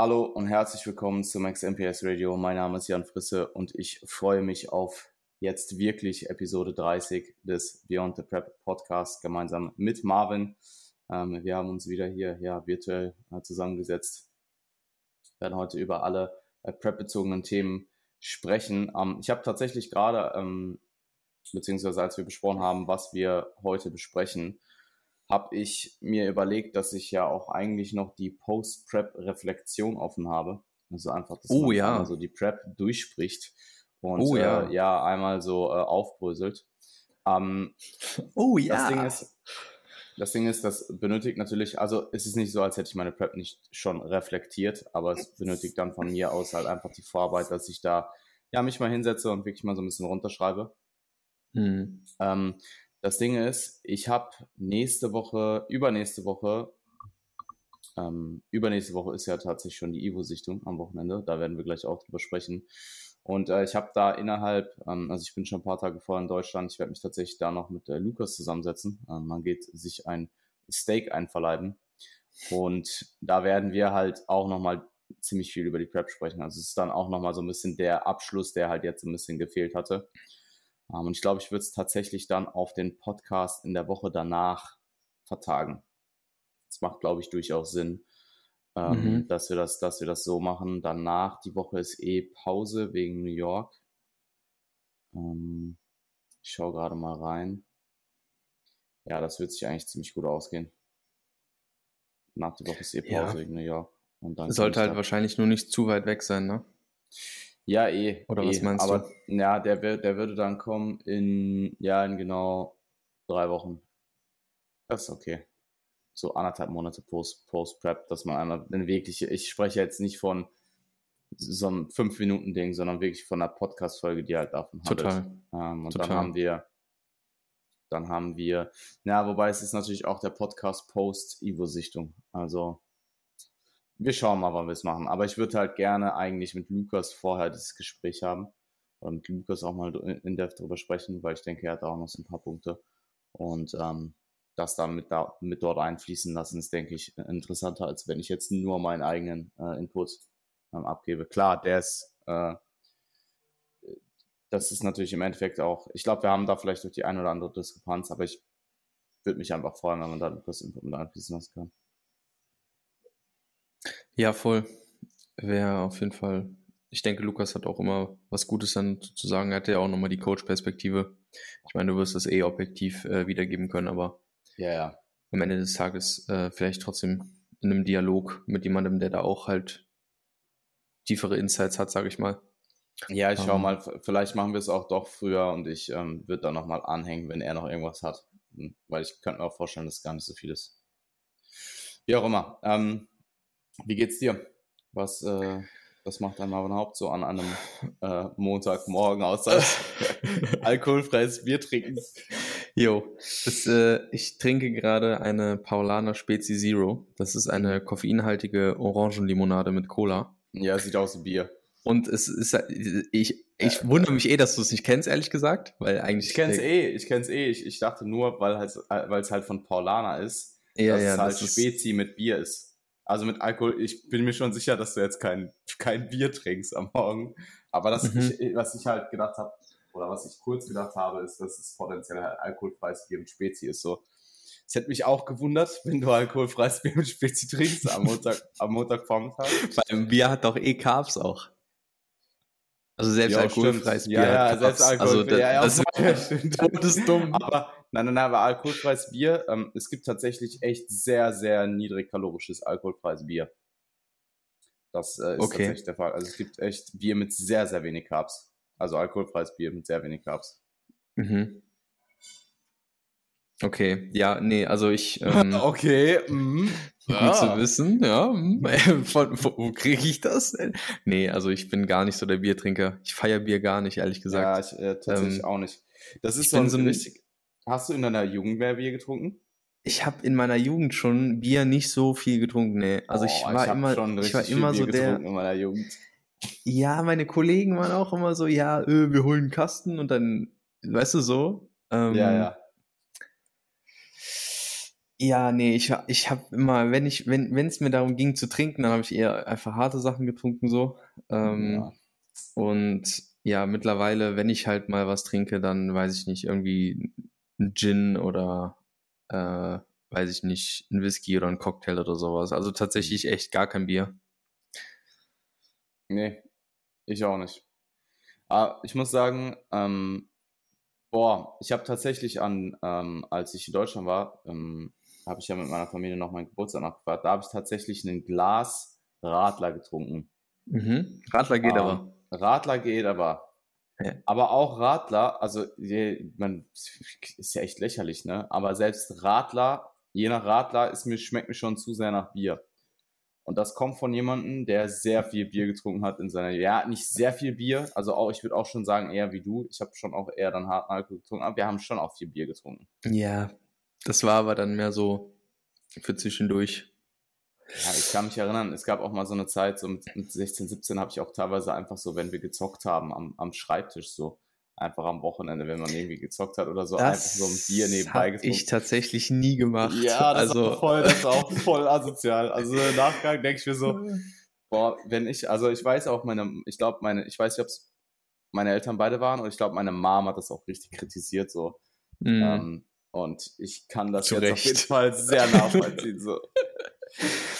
Hallo und herzlich willkommen zum XMPS Radio. Mein Name ist Jan Frisse und ich freue mich auf jetzt wirklich Episode 30 des Beyond the Prep Podcast gemeinsam mit Marvin. Ähm, wir haben uns wieder hier ja, virtuell äh, zusammengesetzt. Wir werden heute über alle äh, Prep-bezogenen Themen sprechen. Ähm, ich habe tatsächlich gerade, ähm, beziehungsweise als wir besprochen haben, was wir heute besprechen, habe ich mir überlegt, dass ich ja auch eigentlich noch die Post-Prep-Reflexion offen habe. Also einfach, dass oh, man ja. so die Prep durchspricht und Oh, ja. Äh, ja einmal so äh, aufbröselt. Ähm, Oh ja. das Ding ist, das Ding ist, das benötigt natürlich, also es ist nicht so, als hätte ich meine Prep nicht schon reflektiert, aber es benötigt dann von mir aus halt einfach die Vorarbeit, dass ich da ja mich mal hinsetze und wirklich mal so ein bisschen runterschreibe. hm. Ähm, das Ding ist, ich habe nächste Woche, übernächste Woche, ähm, übernächste Woche ist ja tatsächlich schon die Ivo-Sichtung am Wochenende. Da werden wir gleich auch drüber sprechen. Und äh, ich habe da innerhalb, ähm, also ich bin schon ein paar Tage vorher in Deutschland, ich werde mich tatsächlich da noch mit äh, Lukas zusammensetzen. Ähm, man geht sich ein Steak einverleiben. Und da werden wir halt auch nochmal ziemlich viel über die Prep sprechen. Also es ist dann auch nochmal so ein bisschen der Abschluss, der halt jetzt ein bisschen gefehlt hatte. Ähm, und ich glaube, ich würde es tatsächlich dann auf den Podcast in der Woche danach vertagen. Das macht, glaube ich, durchaus Sinn, ähm, Mhm. dass, wir das, dass wir das so machen. Danach, die Woche ist eh Pause wegen New York. Ähm, ich schaue gerade mal rein. Ja, das wird sich eigentlich ziemlich gut ausgehen. Nach der Woche ist eh Pause Ja. wegen New York. Und dann Sollte halt wahrscheinlich nur nicht zu weit weg sein, ne? Ja, eh. Oder eh. was meinst Aber, du? Ja, der, der würde dann kommen in, ja, in genau drei Wochen. Das ist okay. So anderthalb Monate Post, Post-Prep, dass man einmal eine wirkliche, ich spreche jetzt nicht von so einem Fünf-Minuten-Ding, sondern wirklich von einer Podcast-Folge, die halt davon handelt. Total. Ähm, und Total. dann haben wir, dann haben wir, na, wobei es ist natürlich auch der Podcast Post-Ivo-Sichtung. Also, wir schauen mal, wann wir es machen. Aber ich würde halt gerne eigentlich mit Lukas vorher dieses Gespräch haben. Oder mit Lukas auch mal in depth drüber sprechen, weil ich denke, er hat auch noch so ein paar Punkte. Und ähm, das dann mit, da, mit dort einfließen lassen, ist, denke ich, interessanter, als wenn ich jetzt nur meinen eigenen äh, Input ähm, abgebe. Klar, der ist, äh, das ist natürlich im Endeffekt auch, ich glaube, wir haben da vielleicht durch die ein oder andere Diskrepanz, aber ich würde mich einfach freuen, wenn man da Lukas Input mit einfließen lassen kann. Ja, voll. Wäre auf jeden Fall. Ich denke, Lukas hat auch immer was Gutes dann zu sagen. Er hatte ja auch nochmal die Coach-Perspektive. Ich meine, du wirst das eh objektiv äh, wiedergeben können, aber Ja, ja. am Ende des Tages äh, vielleicht trotzdem in einem Dialog mit jemandem, der da auch halt tiefere Insights hat, sage ich mal. Ja, ich schau Ähm. mal, vielleicht machen wir es auch doch früher und ich ähm, würde dann nochmal anhängen, wenn er noch irgendwas hat. Hm, Weil ich könnte mir auch vorstellen, dass es gar nicht so viel ist. Wie auch immer. Ähm, wie geht's dir? Was, äh, was macht ein Marvin Haupt so an einem äh, Montagmorgen außer alkoholfreies Bier trinken? Jo, das, äh, ich trinke gerade eine Paulaner Spezi Zero. Das ist eine koffeinhaltige Orangenlimonade mit Cola. Ja, sieht aus wie Bier. Und es ist, ich, ich wundere mich eh, dass du es nicht kennst, ehrlich gesagt, weil eigentlich. Ich kenn's eh, ich kenn's eh. Ich, ich dachte nur, weil halt, weil es halt von Paulaner ist, Ja, dass ja, es halt das ist, Spezi mit Bier ist. Also mit Alkohol, ich bin mir schon sicher, dass du jetzt kein, kein Bier trinkst am Morgen. Aber das, Mhm. ich, was ich halt gedacht habe, oder was ich kurz gedacht habe, ist, dass es potenziell halt alkoholfreies Bier mit Spezi ist. So. Es hätte mich auch gewundert, wenn du alkoholfreies Bier mit Spezi trinkst am Montag, am Montagvormittag. beim Bier hat doch eh Carbs auch. Also selbst Ja, alkoholfreies. Bier Ja, ja, selbst Carbs. Alkohol. Also das, ja, ja, das ist dumm. Aber nein, nein, nein, aber alkoholfreies Bier, ähm, es gibt tatsächlich echt sehr, sehr niedrig kalorisches alkoholfreies Bier. Das äh, ist Okay. tatsächlich der Fall. Also es gibt echt Bier mit sehr, sehr wenig Carbs. Also alkoholfreies Bier mit sehr wenig Carbs. Mhm. Okay, ja, nee, also ich. Ähm, okay. mhm. Gut Ah. zu wissen, ja. Von, von, wo kriege ich das denn? Nee, also ich bin gar nicht so der Biertrinker. Ich feiere Bier gar nicht, ehrlich Ja, gesagt. ich äh, tatsächlich Ähm, auch nicht. Das ist ich so ein, so richtig. Hast du in deiner Jugend mehr Bier getrunken? Ich habe in meiner Jugend schon Bier nicht so viel getrunken, nee. Also ich Oh, war hab immer, ich war immer Bier so der, in meiner Jugend. ja, meine Kollegen waren auch immer so, ja, äh, wir holen einen Kasten und dann, weißt du so. Ähm, Ja, ja. Ja, nee, ich, ich habe immer, wenn ich, wenn es mir darum ging zu trinken, dann habe ich eher einfach harte Sachen getrunken so. Ähm, ja. Und ja, mittlerweile, wenn ich halt mal was trinke, dann weiß ich nicht, irgendwie ein Gin oder äh, weiß ich nicht, ein Whisky oder ein Cocktail oder sowas. Also tatsächlich echt gar kein Bier. Nee, ich auch nicht. Aber ah, ich muss sagen, ähm, boah, ich habe tatsächlich an, ähm, als ich in Deutschland war, ähm, habe ich ja mit meiner Familie noch meinen Geburtstag nachgefragt. Da habe ich tatsächlich ein Glas Radler getrunken. Mhm. Radler geht ähm, aber. Radler geht aber. Ja. Aber auch Radler, also man ist ja echt lächerlich, ne? Aber selbst Radler, je nach Radler, ist mir, schmeckt mir schon zu sehr nach Bier. Und das kommt von jemandem, der sehr viel Bier getrunken hat in seiner, ja, nicht sehr viel Bier, also auch, ich würde auch schon sagen, eher wie du. Ich habe schon auch eher dann harten Alkohol getrunken, aber wir haben schon auch viel Bier getrunken. Ja, das war aber dann mehr so für zwischendurch. Ja, ich kann mich erinnern, es gab auch mal so eine Zeit, so mit, 16, 17 habe ich auch teilweise einfach so, wenn wir gezockt haben, am, am Schreibtisch so, einfach am Wochenende, wenn man irgendwie gezockt hat oder so, das einfach so ein Bier nebenbei getrunken. ich tatsächlich nie gemacht. Ja, das, also, ist voll, das ist auch voll asozial. Also im Nachgang denke ich mir so, boah, wenn ich, also ich weiß auch meine, ich glaube meine, ich weiß nicht, ob es meine Eltern beide waren und ich glaube meine Mom hat das auch richtig kritisiert so. Mhm. Ähm, und ich kann das Zurecht. jetzt auf jeden Fall sehr nachvollziehen. So.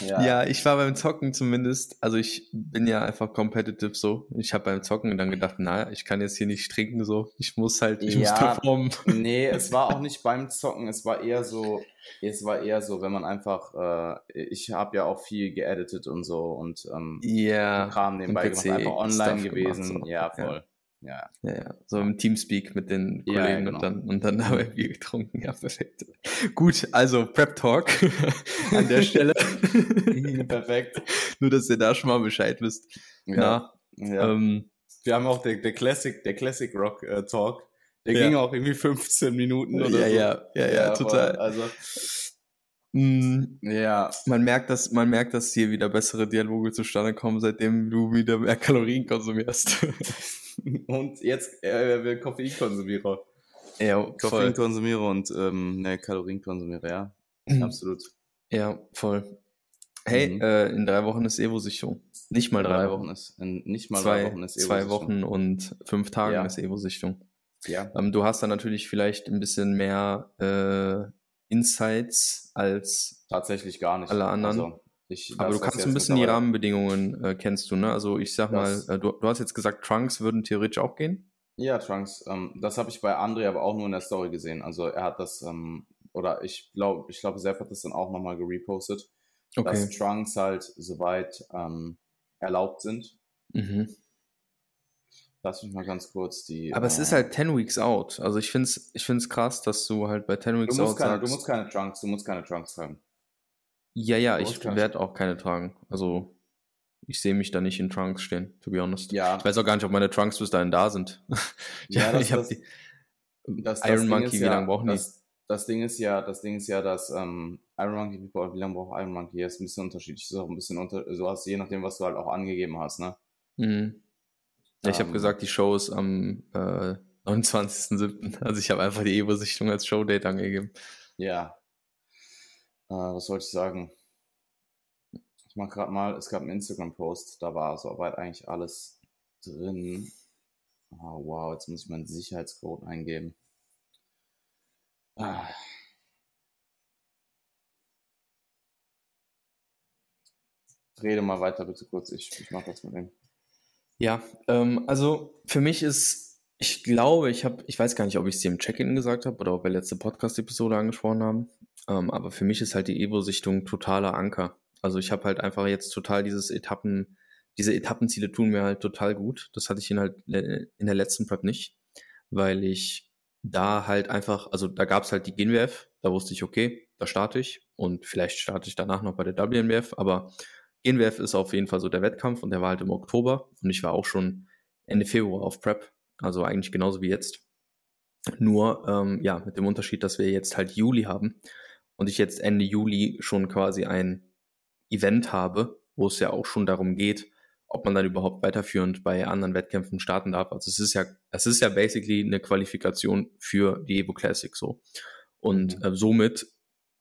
Ja. ja. ich war beim Zocken zumindest, also ich bin ja einfach competitive so. Ich habe beim Zocken dann gedacht, naja, ich kann jetzt hier nicht trinken so. Ich muss halt, ich ja, muss performen. Nee, es war auch nicht beim Zocken, es war eher so, es war eher so, wenn man einfach, äh, ich habe ja auch viel geeditet und so und ähm, yeah, Kram nebenbei gemacht, einfach online gewesen. Gemacht, so. Ja, voll. Ja. Ja. ja, ja. So im Teamspeak mit den Kollegen ja, genau. und dann und dann dabei Bier getrunken. Ja, perfekt. Gut, also Prep Talk an der Stelle. perfekt. Nur, dass ihr da schon mal Bescheid wisst. Ja. ja. Ähm, Wir haben auch der, der Classic, der Classic Rock äh, Talk. Der ging auch irgendwie 15 Minuten oder ja, so. Ja, ja, ja, total. Also Mm, ja. Man merkt, dass, man merkt, dass hier wieder bessere Dialoge zustande kommen, seitdem du wieder mehr Kalorien konsumierst. und jetzt äh, will Koffeinkonsumiere. Ja, Koffeinkonsumiere und ähm, ne, Kalorienkonsumiere, ja. Mhm. Absolut. Ja, voll. Hey, mhm. äh, in drei Wochen ist Evo-Sichtung. Nicht mal drei, drei Wochen. ist in, nicht mal zwei, drei Wochen ist Evo-Sichtung. Zwei Wochen und fünf Tagen ja. ist Evo-Sichtung. Ja. Ähm, du hast da natürlich vielleicht ein bisschen mehr äh, Insights als tatsächlich gar nicht alle anderen. Also ich, Aber du kannst ein bisschen die Rahmenbedingungen äh, kennst du, ne? Also ich sag mal, äh, du, du hast jetzt gesagt, Trunks würden theoretisch auch gehen. Ja, Trunks. Ähm, das habe ich bei André aber auch nur in der Story gesehen. Also er hat das, ähm, oder ich glaube, ich glaube, Sepp hat das dann auch nochmal gerepostet, okay. dass Trunks halt soweit ähm, erlaubt sind. Mhm. Lass mich mal ganz kurz die. Aber äh, es ist halt 10 Weeks out. Also ich finde es ich find's krass, dass du halt bei 10 Weeks out keine, sagst. Du musst keine Trunks, du musst keine Trunks tragen. Ja, ja, ich werde auch keine tragen. Also ich sehe mich da nicht in Trunks stehen, to be honest. Ja. Ich weiß auch gar nicht, ob meine Trunks bis dahin da sind. ja, das, ich habe die das, Iron das Monkey, wie ja, lange brauchen die? Das, das Ding ist ja, das Ding ist ja, dass ähm, Iron Monkey, wie lange braucht Iron Monkey? ist ein bisschen unterschiedlich. ist auch ein bisschen unter, so hast je nachdem, was du halt auch angegeben hast, ne? Mhm. Ja, ich habe ähm, gesagt, die Show ist am äh, 29.07. Also ich habe einfach die Evo-Sichtung als Showdate angegeben. Ja. Äh, was soll ich sagen? Ich mache gerade mal, es gab einen Instagram-Post, da war soweit eigentlich alles drin. Oh, wow, jetzt muss ich meinen Sicherheitscode eingeben. Ah. Rede mal weiter bitte kurz, ich, ich mache das mit dem. Ja, ähm, also für mich ist, ich glaube, ich habe, ich weiß gar nicht, ob ich es dir im Check-in gesagt habe oder ob wir letzte Podcast-Episode angesprochen haben, ähm, aber für mich ist halt die Evo-Sichtung totaler Anker. Also ich habe halt einfach jetzt total dieses Etappen, diese Etappenziele tun mir halt total gut. Das hatte ich in halt in der letzten Prep nicht, weil ich da halt einfach, also da gab es halt die GNWF, da wusste ich, okay, da starte ich und vielleicht starte ich danach noch bei der WNWF, aber GNWF ist auf jeden Fall so der Wettkampf und der war halt im Oktober und ich war auch schon Ende Februar auf Prep, also eigentlich genauso wie jetzt. Nur, ähm, ja, mit dem Unterschied, dass wir jetzt halt Juli haben und ich jetzt Ende Juli schon quasi ein Event habe, wo es ja auch schon darum geht, ob man dann überhaupt weiterführend bei anderen Wettkämpfen starten darf. Also es ist ja, es ist ja basically eine Qualifikation für die Evo Classic so. Und mhm. äh, somit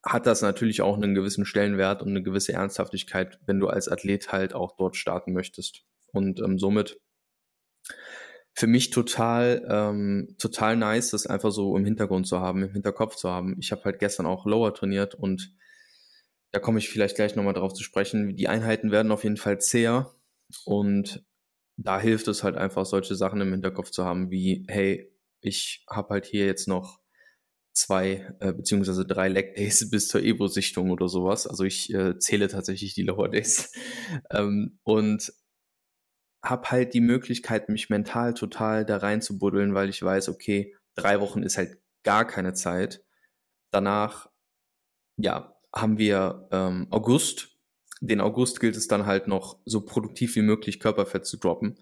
hat das natürlich auch einen gewissen Stellenwert und eine gewisse Ernsthaftigkeit, wenn du als Athlet halt auch dort starten möchtest. Und ähm, somit für mich total, ähm, total nice, das einfach so im Hintergrund zu haben, im Hinterkopf zu haben. Ich habe halt gestern auch Lower trainiert und da komme ich vielleicht gleich nochmal drauf zu sprechen. Die Einheiten werden auf jeden Fall zäher und da hilft es halt einfach, solche Sachen im Hinterkopf zu haben, wie, hey, ich habe halt hier jetzt noch zwei äh, beziehungsweise drei Leg Days bis zur Evo-Sichtung oder sowas. Also ich äh, zähle tatsächlich die Lower Days. ähm, und habe halt die Möglichkeit, mich mental total da rein zu buddeln, weil ich weiß, okay, drei Wochen ist halt gar keine Zeit. Danach, ja, haben wir ähm, August. Den August gilt es dann halt noch so produktiv wie möglich Körperfett zu droppen.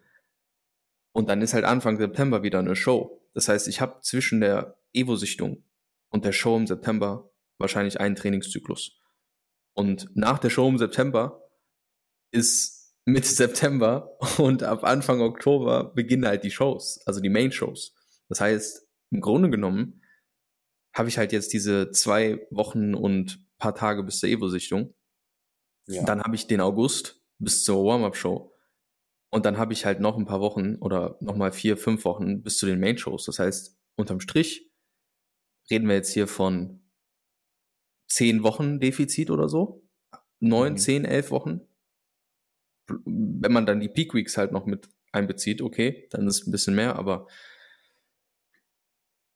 Und dann ist halt Anfang September wieder eine Show. Das heißt, ich habe zwischen der Evo-Sichtung und der Show im September wahrscheinlich einen Trainingszyklus. Und nach der Show im September ist Mitte September und ab Anfang Oktober beginnen halt die Shows, also die Main-Shows. Das heißt, im Grunde genommen habe ich halt jetzt diese zwei Wochen und paar Tage bis zur Evo-Sichtung. Ja. Dann habe ich den August bis zur Warm-Up-Show. Und dann habe ich halt noch ein paar Wochen oder nochmal vier, fünf Wochen bis zu den Main-Shows. Das heißt, unterm Strich reden wir jetzt hier von zehn Wochen Defizit oder so. Neun, mhm. zehn, elf Wochen wenn man dann die Peak Weeks halt noch mit einbezieht, okay, dann ist es ein bisschen mehr, aber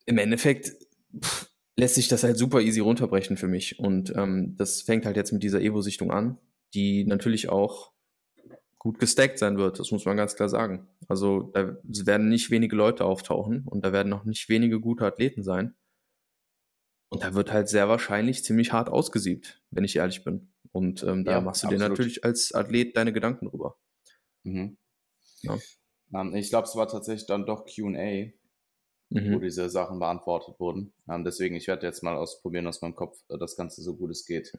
im Endeffekt pff, lässt sich das halt super easy runterbrechen für mich. Und ähm, das fängt halt jetzt mit dieser Evo-Sichtung an, die natürlich auch gut gestackt sein wird, das muss man ganz klar sagen. Also da werden nicht wenige Leute auftauchen und da werden noch nicht wenige gute Athleten sein. Und da wird halt sehr wahrscheinlich ziemlich hart ausgesiebt, wenn ich ehrlich bin. Und ähm, da ja, machst du absolut. dir natürlich als Athlet deine Gedanken drüber. Mhm. Ja. Ähm, ich glaube, es war tatsächlich dann doch QA, mhm. wo diese Sachen beantwortet wurden. Ähm, deswegen, ich werde jetzt mal ausprobieren, aus meinem Kopf äh, das Ganze so gut es geht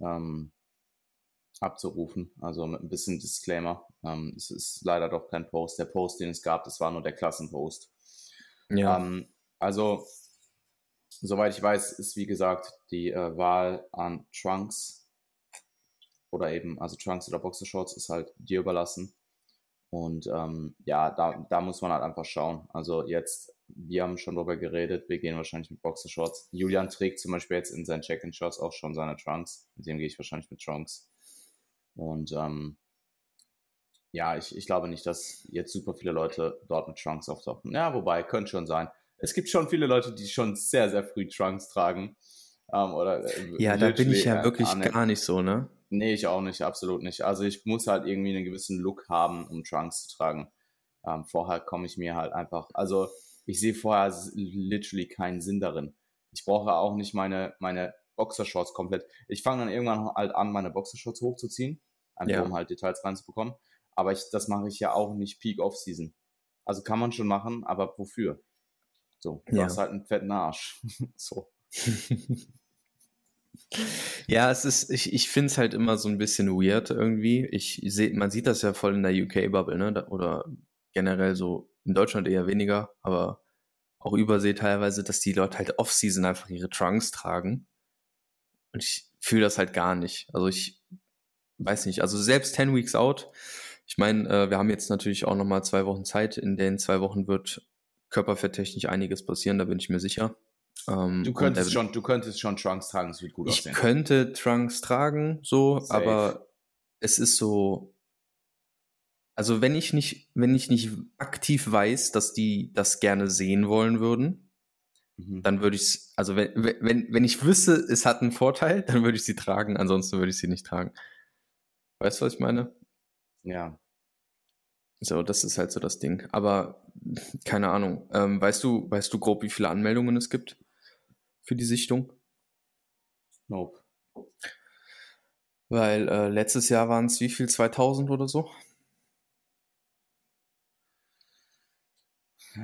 ähm, abzurufen. Also mit ein bisschen Disclaimer. Ähm, es ist leider doch kein Post. Der Post, den es gab, das war nur der Klassenpost. Ja. Ähm, also, soweit ich weiß, ist wie gesagt die äh, Wahl an Trunks oder eben, also Trunks oder Boxershorts ist halt dir überlassen. Und ähm, ja, da, da muss man halt einfach schauen. Also jetzt, wir haben schon drüber geredet, wir gehen wahrscheinlich mit Boxershorts. Julian trägt zum Beispiel jetzt in seinen Check-in-Shorts auch schon seine Trunks. Mit dem gehe ich wahrscheinlich mit Trunks. Und ähm, ja, ich, ich glaube nicht, dass jetzt super viele Leute dort mit Trunks auftauchen. Ja, wobei, könnte schon sein. Es gibt schon viele Leute, die schon sehr, sehr früh Trunks tragen. Ähm, oder, äh, ja, da bin ich ja wirklich gar nicht so, ne? Nee, ich auch nicht, absolut nicht. Also ich muss halt irgendwie einen gewissen Look haben, um Trunks zu tragen. Ähm, vorher komme ich mir halt einfach, also ich sehe vorher literally keinen Sinn darin. Ich brauche auch nicht meine, meine Boxershorts komplett. Ich fange dann irgendwann halt an, meine Boxershorts hochzuziehen, einfach ja. um halt Details reinzubekommen. Aber ich, das mache ich ja auch nicht Peak Off-Season. Also kann man schon machen, aber wofür? So, du ja. hast halt einen fetten Arsch. so. Ja, es ist, ich, ich finde es halt immer so ein bisschen weird irgendwie. Ich sehe, man sieht das ja voll in der UK-Bubble, ne? Oder generell so in Deutschland eher weniger, aber auch Übersee teilweise, dass die Leute halt Off-Season einfach ihre Trunks tragen. Und ich fühle das halt gar nicht. Also ich weiß nicht, also selbst 10 Weeks out, ich meine, äh, wir haben jetzt natürlich auch nochmal zwei Wochen Zeit. In den zwei Wochen wird körperfetttechnisch einiges passieren, da bin ich mir sicher. Ähm, du, könntest schon, du könntest schon Trunks tragen, es wird gut ich aussehen. Ich könnte Trunks tragen, so, Safe. aber es ist so. Also wenn ich nicht, wenn ich nicht aktiv weiß, dass die das gerne sehen wollen würden, mhm. dann würde ich es, also wenn, wenn, wenn ich wüsste, es hat einen Vorteil, dann würde ich sie tragen, ansonsten würde ich sie nicht tragen. Weißt du, was ich meine? Ja. So, das ist halt so das Ding. Aber keine Ahnung. Ähm, weißt du, weißt du grob, wie viele Anmeldungen es gibt? für die Sichtung? Nope. Weil äh, letztes Jahr waren es wie viel? 2000 oder so?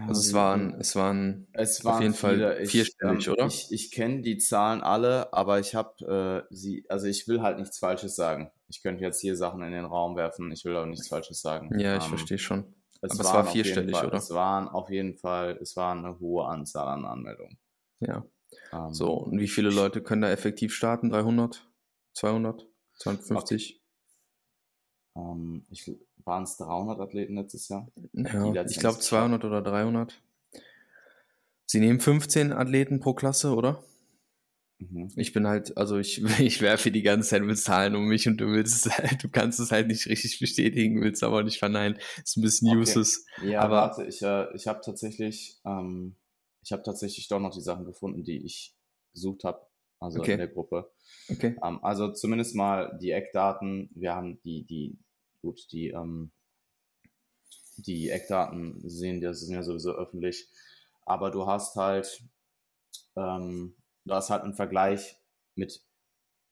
also es waren, es waren, es waren auf jeden viele. Fall vierstellig, ich, oder? Ich, ich kenne die Zahlen alle, aber ich habe äh, sie, also ich will halt nichts Falsches sagen. Ich könnte jetzt hier Sachen in den Raum werfen, ich will auch nichts Falsches sagen. Ja, ich ähm, verstehe schon. Es aber es war vierstellig, Fall, oder? Es waren auf jeden Fall, es war eine hohe Anzahl an Anmeldungen. Ja. Ähm, so, und wie viele Leute können da effektiv starten? 300? 200? 250? Okay. Ähm, waren es 300 Athleten letztes Jahr? Ja, ich glaube 200 oder 300. Sie nehmen 15 Athleten pro Klasse, oder? Mhm. Ich bin halt, also ich, ich werfe die ganze Zeit mit Zahlen um mich und du willst es halt, du kannst es halt nicht richtig bestätigen, willst aber nicht verneinen. Ist ein bisschen okay. useless. Ja, aber warte, ich, äh, ich habe tatsächlich, ähm, ich habe tatsächlich doch noch die Sachen gefunden, die ich gesucht habe, also okay. in der Gruppe. Okay. Ähm, also zumindest mal die Eckdaten. Wir haben die, die, gut, die, ähm, die Eckdaten sehen, das sind ja sowieso öffentlich. Aber du hast halt, ähm, du hast halt einen Vergleich mit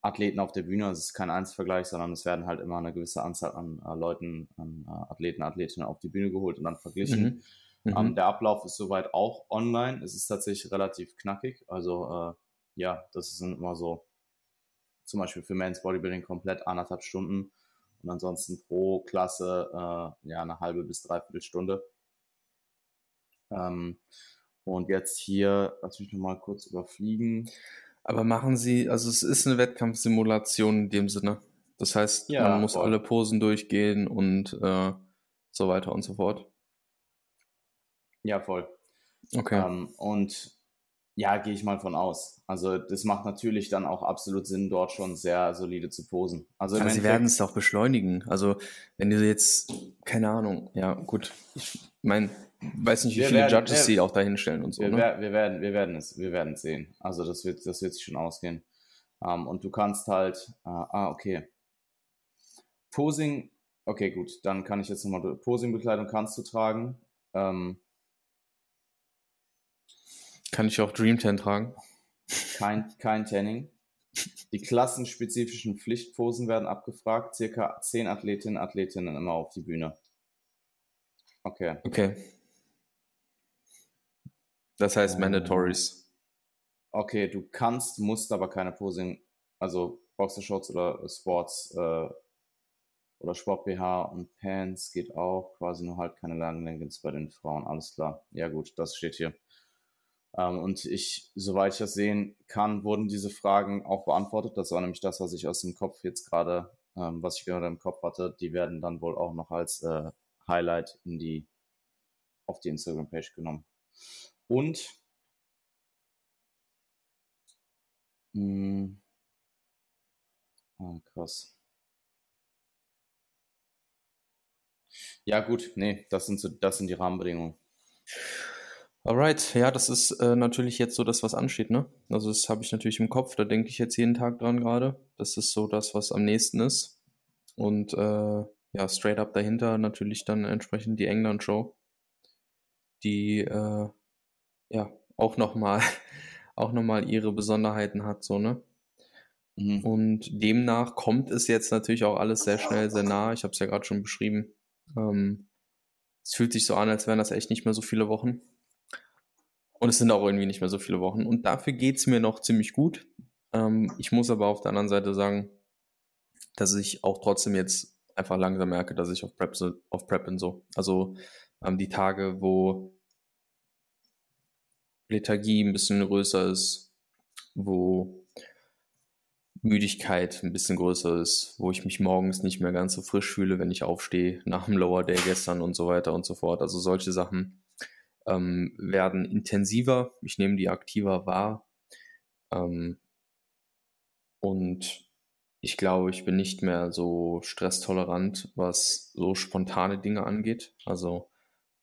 Athleten auf der Bühne. Es ist kein Einzelvergleich, sondern es werden halt immer eine gewisse Anzahl an äh, Leuten, an äh, Athleten, Athletinnen auf die Bühne geholt und dann verglichen. Mhm. Mhm. Ähm, der Ablauf ist soweit auch online. Es ist tatsächlich relativ knackig. Also äh, ja, das sind immer so zum Beispiel für Men's Bodybuilding komplett anderthalb Stunden und ansonsten pro Klasse äh, ja eine halbe bis dreiviertel Stunde. Ähm, und jetzt hier, lass mich nochmal kurz überfliegen. Aber machen Sie, also es ist eine Wettkampfsimulation in dem Sinne. Das heißt, ja, man muss voll. alle Posen durchgehen und äh, so weiter und so fort. Ja, voll. Okay. Ähm, und ja, gehe ich mal von aus. Also das macht natürlich dann auch absolut Sinn, dort schon sehr solide zu posen. Also Aber sie werden es doch beschleunigen. Also wenn du jetzt, keine Ahnung, ja gut, ich meine, weiß nicht, wie wir viele werden, Judges sie auch dahin stellen und so. Wir, ne? wir, werden, wir werden es, wir werden es sehen. Also das wird, das wird sich schon ausgehen. Um, ähm, und du kannst halt, uh, ah, okay. Posing, okay, gut, dann kann ich jetzt nochmal, Posing-Bekleidung kannst du tragen. Ähm, kann ich auch Dream Tan tragen? Kein, kein Tanning. Die klassenspezifischen Pflichtposen werden abgefragt. Circa zehn Athletinnen und Athletinnen immer auf die Bühne. Okay. Okay. Das heißt Mandatories. Okay, du kannst, musst aber keine Posing, also Boxershorts oder Sports äh, oder Sport BH und Pants geht auch, quasi nur halt keine langen Leggings bei den Frauen, alles klar. Ja gut, das steht hier. Ähm, und ich, soweit ich das sehen kann, wurden diese Fragen auch beantwortet. Das war nämlich das, was ich aus dem Kopf jetzt gerade, ähm, was ich gerade im Kopf hatte. Die werden dann wohl auch noch als äh, Highlight in die, auf die Instagram-Page genommen. Und mh, hm, ah, krass. Ja, gut, nee, das sind so, das sind die Rahmenbedingungen. Alright, ja, das ist äh, natürlich jetzt so das, was ansteht, ne? Also das habe ich natürlich im Kopf, da denke ich jetzt jeden Tag dran gerade. Das ist so das, was am nächsten ist. Und äh, ja, straight up dahinter natürlich dann entsprechend die England-Show, die äh, ja auch nochmal auch noch mal ihre Besonderheiten hat, so, ne? Mhm. Und demnach kommt es jetzt natürlich auch alles sehr schnell, sehr nah. Ich habe es ja gerade schon beschrieben. Ähm, es fühlt sich so an, als wären das echt nicht mehr so viele Wochen. Und es sind auch irgendwie nicht mehr so viele Wochen. Und dafür geht es mir noch ziemlich gut. Ähm, ich muss aber auf der anderen Seite sagen, dass ich auch trotzdem jetzt einfach langsam merke, dass ich auf Prep, auf Prep bin so. Also ähm, die Tage, wo Lethargie ein bisschen größer ist, wo Müdigkeit ein bisschen größer ist, wo ich mich morgens nicht mehr ganz so frisch fühle, wenn ich aufstehe, nach dem Lower Day gestern und so weiter und so fort. Also solche Sachen ähm, werden intensiver. Ich nehme die aktiver wahr. Ähm, und ich glaube, ich bin nicht mehr so stresstolerant, was so spontane Dinge angeht. Also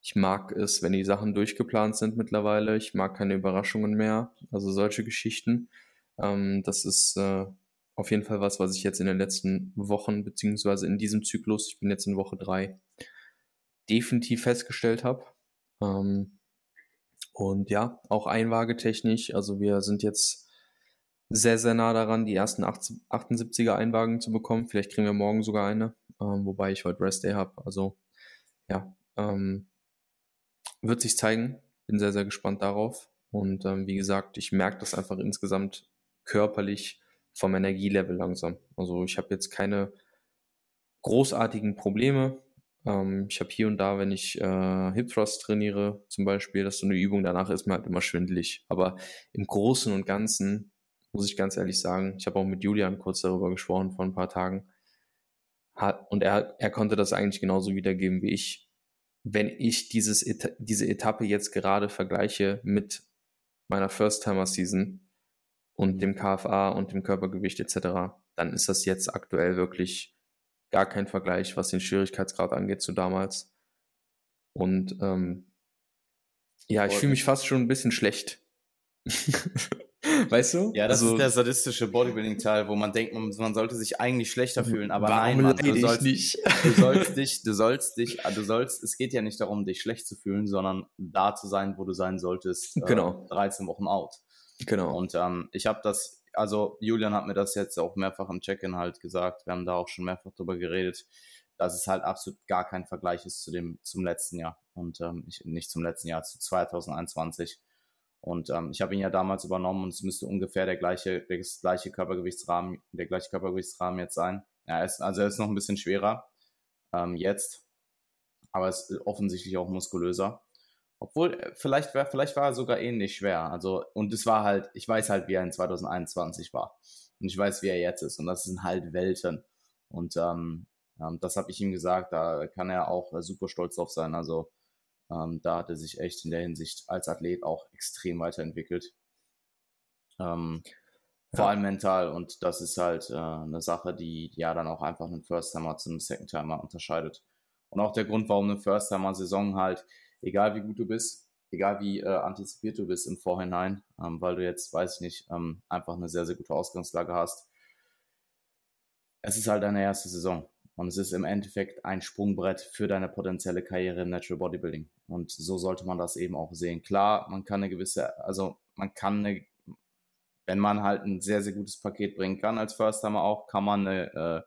ich mag es, wenn die Sachen durchgeplant sind mittlerweile. Ich mag keine Überraschungen mehr. Also solche Geschichten. Ähm, das ist äh, auf jeden Fall was, was ich jetzt in den letzten Wochen, beziehungsweise in diesem Zyklus, ich bin jetzt in Woche drei, definitiv festgestellt habe. Ähm, und ja, auch einwagetechnisch. Also wir sind jetzt sehr, sehr nah daran, die ersten 78er Einwagen zu bekommen. Vielleicht kriegen wir morgen sogar eine, ähm, wobei ich heute Rest Day habe. Also ja, ähm, wird sich zeigen. Bin sehr, sehr gespannt darauf. Und ähm, wie gesagt, ich merke das einfach insgesamt körperlich vom Energielevel langsam. Also ich habe jetzt keine großartigen Probleme. Ähm, ich habe hier und da, wenn ich äh, Hip Thrust trainiere, zum Beispiel, das ist so eine Übung, danach ist mir halt immer schwindelig. Aber im Großen und Ganzen muss ich ganz ehrlich sagen, ich habe auch mit Julian kurz darüber gesprochen vor ein paar Tagen. Hat, und er, er konnte das eigentlich genauso wiedergeben wie ich. Wenn ich dieses, diese Etappe jetzt gerade vergleiche mit meiner First-Timer-Season und dem KFA und dem Körpergewicht etc., dann ist das jetzt aktuell wirklich gar kein Vergleich, was den Schwierigkeitsgrad angeht zu damals. Und ähm, ja, ich fühle mich fast schon ein bisschen schlecht. weißt du? Ja, das also, ist der sadistische Bodybuilding-Teil, wo man denkt, man, man, sollte sich eigentlich schlechter fühlen, aber nein, Mann, du sollst, nicht? du sollst dich, du sollst dich, du sollst, es geht ja nicht darum, dich schlecht zu fühlen, sondern da zu sein, wo du sein solltest. Äh, genau. 13 Wochen out. Genau. Und ähm, ich habe das also Julian hat mir das jetzt auch mehrfach im Check-in halt gesagt. Wir haben da auch schon mehrfach drüber geredet, dass es halt absolut gar kein Vergleich ist zu dem zum letzten Jahr und ähm, ich, nicht zum letzten Jahr, zu 2021. Und ähm, ich habe ihn ja damals übernommen und es müsste ungefähr der gleiche, der gleiche Körpergewichtsrahmen, der gleiche Körpergewichtsrahmen jetzt sein. Ja, er ist, also er ist noch ein bisschen schwerer ähm, jetzt, aber es ist offensichtlich auch muskulöser. Obwohl, äh, vielleicht, war, vielleicht war er sogar ähnlich schwer. Also, und es war halt, ich weiß halt, wie er in 2021 war. Und ich weiß, wie er jetzt ist. Und das sind halt Welten. Und ähm, ähm, das habe ich ihm gesagt, da kann er auch äh, super stolz drauf sein. Also, ähm, da hat er sich echt in der Hinsicht als Athlet auch extrem weiterentwickelt. Ähm, vor allem mental. Und das ist halt äh, eine Sache, die ja dann auch einfach einen First-Timer zum Second-Timer unterscheidet. Und auch der Grund, warum eine First-Timer-Saison halt egal wie gut du bist, egal wie äh, antizipiert du bist im Vorhinein, ähm, weil du jetzt, weiß ich nicht, ähm, einfach eine sehr, sehr gute Ausgangslage hast. Es ist halt deine erste Saison und es ist im Endeffekt ein Sprungbrett für deine potenzielle Karriere im Natural Bodybuilding. Und so sollte man das eben auch sehen. Klar, man kann eine gewisse, also man kann eine, wenn man halt ein sehr, sehr gutes Paket bringen kann als First-Timer auch, kann man eine äh,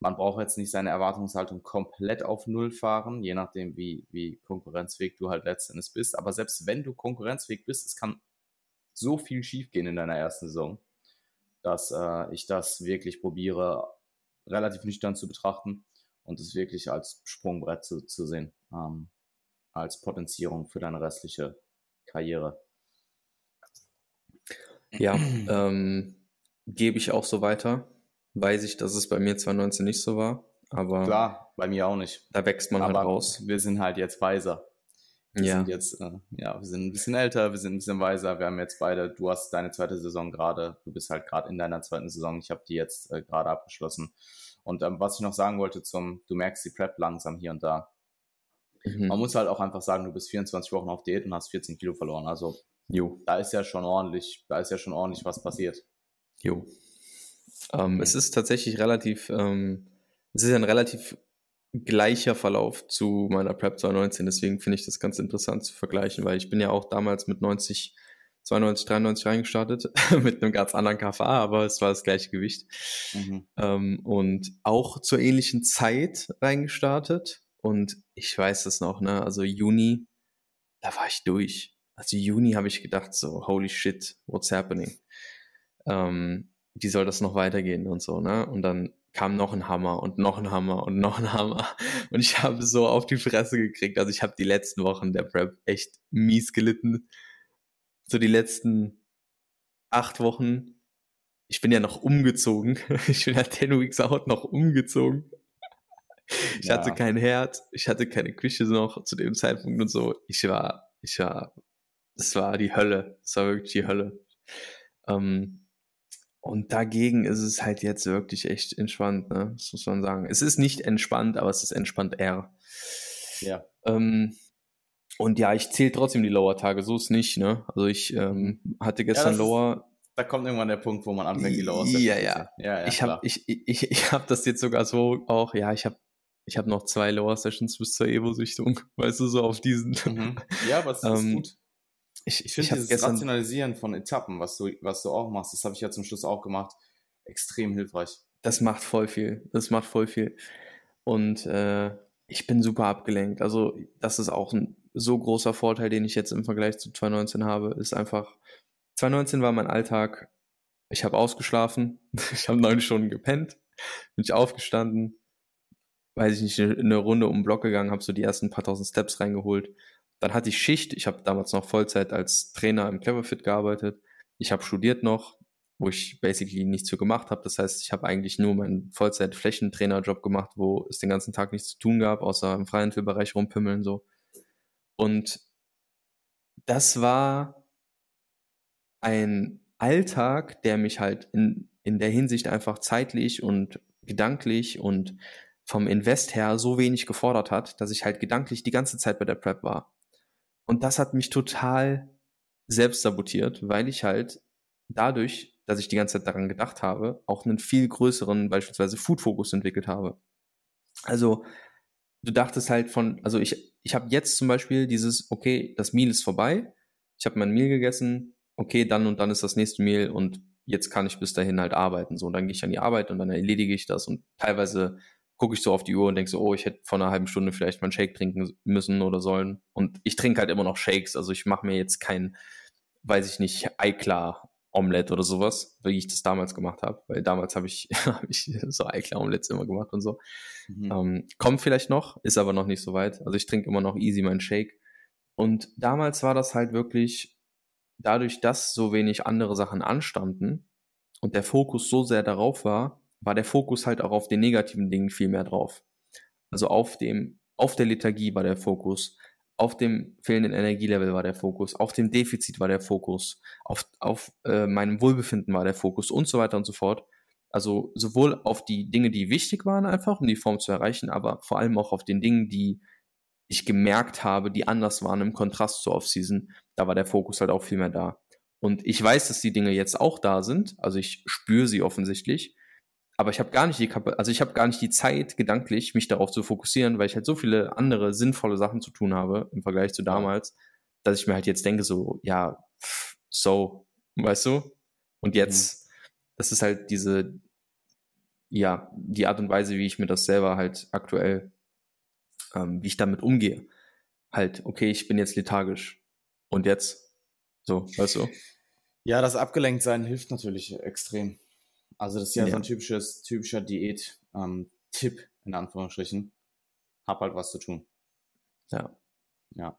man braucht jetzt nicht seine Erwartungshaltung komplett auf Null fahren, je nachdem, wie, wie konkurrenzfähig du halt letztendlich bist. Aber selbst wenn du konkurrenzfähig bist, es kann so viel schiefgehen in deiner ersten Saison, dass äh, ich das wirklich probiere, relativ nüchtern zu betrachten und es wirklich als Sprungbrett zu, zu sehen, ähm, als Potenzierung für deine restliche Karriere. Ja, ähm, gebe ich auch so weiter weiß ich, dass es bei mir 2019 nicht so war. Aber klar, bei mir auch nicht. Da wächst man halt aber halt raus. Wir sind halt jetzt weiser. Wir ja. sind jetzt, äh, ja, wir sind ein bisschen älter, wir sind ein bisschen weiser. Wir haben jetzt beide, du hast deine zweite Saison gerade, du bist halt gerade in deiner zweiten Saison. Ich habe die jetzt äh, gerade abgeschlossen. Und ähm, was ich noch sagen wollte zum, du merkst die Prep langsam hier und da. Mhm. Man muss halt auch einfach sagen, du bist 24 Wochen auf Diät und hast 14 Kilo verloren. Also, jo. da ist ja schon ordentlich, da ist ja schon ordentlich was passiert. Jo. Ähm, es ist tatsächlich relativ, ähm, es ist ein relativ gleicher Verlauf zu meiner Prep 2019, deswegen finde ich das ganz interessant zu vergleichen, weil ich bin ja auch damals mit 90, 92, 93 reingestartet, mit einem ganz anderen KFA, aber es war das gleiche Gewicht. Mhm. Ähm, und auch zur ähnlichen Zeit reingestartet. Und ich weiß das noch, ne? Also Juni, da war ich durch. Also Juni habe ich gedacht, so, holy shit, what's happening? Ähm, wie soll das noch weitergehen und so, ne? Und dann kam noch ein Hammer und noch ein Hammer und noch ein Hammer. Und ich habe so auf die Fresse gekriegt. Also ich habe die letzten Wochen der Prep echt mies gelitten. So die letzten acht Wochen. Ich bin ja noch umgezogen. Ich bin ja 10 Weeks out noch umgezogen. Ich ja. hatte kein Herd, ich hatte keine Küche noch zu dem Zeitpunkt und so. Ich war, ich war, es war die Hölle. Es war wirklich die Hölle. Ähm, und dagegen ist es halt jetzt wirklich echt entspannt, ne? Das muss man sagen. Es ist nicht entspannt, aber es ist entspannt eher. Ja. Ähm, und ja, ich zähle trotzdem die Lower-Tage, so ist nicht, ne? Also ich ähm, hatte gestern ja, Lower. Ist, da kommt irgendwann der Punkt, wo man anfängt, die Lower zu ja, ja. ja, ja. Ich habe ich, ich, ich hab das jetzt sogar so auch, ja, ich habe ich hab noch zwei Lower Sessions bis zur Evo-Sichtung, weißt du, so auf diesen. Mhm. Ja, was ist ähm, gut. Ich, ich finde dieses gestern... Rationalisieren von Etappen, was du, was du auch machst, das habe ich ja zum Schluss auch gemacht, extrem hilfreich. Das macht voll viel. Das macht voll viel. Und äh, ich bin super abgelenkt. Also, das ist auch ein so großer Vorteil, den ich jetzt im Vergleich zu 2019 habe, ist einfach, 2019 war mein Alltag, ich habe ausgeschlafen, ich habe neun Stunden gepennt, bin ich aufgestanden, weiß ich nicht, eine, eine Runde um den Block gegangen, habe so die ersten paar tausend Steps reingeholt. Dann hatte ich Schicht. Ich habe damals noch Vollzeit als Trainer im Cleverfit gearbeitet. Ich habe studiert noch, wo ich basically nichts für gemacht habe. Das heißt, ich habe eigentlich nur meinen Vollzeit-Flächentrainer-Job gemacht, wo es den ganzen Tag nichts zu tun gab, außer im freien Bereich rumpimmeln so. Und das war ein Alltag, der mich halt in, in der Hinsicht einfach zeitlich und gedanklich und vom Invest her so wenig gefordert hat, dass ich halt gedanklich die ganze Zeit bei der Prep war. Und das hat mich total selbst sabotiert, weil ich halt dadurch, dass ich die ganze Zeit daran gedacht habe, auch einen viel größeren, beispielsweise Food-Fokus entwickelt habe. Also, du dachtest halt von, also ich, ich habe jetzt zum Beispiel dieses, okay, das Meal ist vorbei, ich habe mein Meal gegessen, okay, dann und dann ist das nächste Meal und jetzt kann ich bis dahin halt arbeiten. So, und dann gehe ich an die Arbeit und dann erledige ich das und teilweise gucke ich so auf die Uhr und denke so, oh, ich hätte vor einer halben Stunde vielleicht mal einen Shake trinken müssen oder sollen. Und ich trinke halt immer noch Shakes. Also ich mache mir jetzt kein, weiß ich nicht, Eiklar Omelette oder sowas, wie ich das damals gemacht habe. Weil damals habe ich, hab ich so Eiklar Omelettes immer gemacht und so. Mhm. Ähm, kommt vielleicht noch, ist aber noch nicht so weit. Also ich trinke immer noch easy meinen Shake. Und damals war das halt wirklich dadurch, dass so wenig andere Sachen anstanden und der Fokus so sehr darauf war, war der Fokus halt auch auf den negativen Dingen viel mehr drauf. Also auf dem, auf der Lethargie war der Fokus, auf dem fehlenden Energielevel war der Fokus, auf dem Defizit war der Fokus, auf, auf äh, meinem Wohlbefinden war der Fokus und so weiter und so fort. Also sowohl auf die Dinge, die wichtig waren einfach, um die Form zu erreichen, aber vor allem auch auf den Dingen, die ich gemerkt habe, die anders waren im Kontrast zur Offseason. Da war der Fokus halt auch viel mehr da. Und ich weiß, dass die Dinge jetzt auch da sind. Also ich spüre sie offensichtlich aber ich habe gar nicht die Kap also ich habe gar nicht die Zeit gedanklich mich darauf zu fokussieren, weil ich halt so viele andere sinnvolle Sachen zu tun habe im Vergleich zu damals, dass ich mir halt jetzt denke so ja so weißt du? Und jetzt mhm. das ist halt diese ja die Art und Weise wie ich mir das selber halt aktuell ähm, wie ich damit umgehe. Halt okay ich bin jetzt lethargisch. Und jetzt? So weißt du? Ja das abgelenkt sein hilft natürlich extrem also das ist ja, ja. so ein typisches, typischer Diät-Tipp, ähm, in Anführungsstrichen. Hab halt was zu tun. Ja. Ja.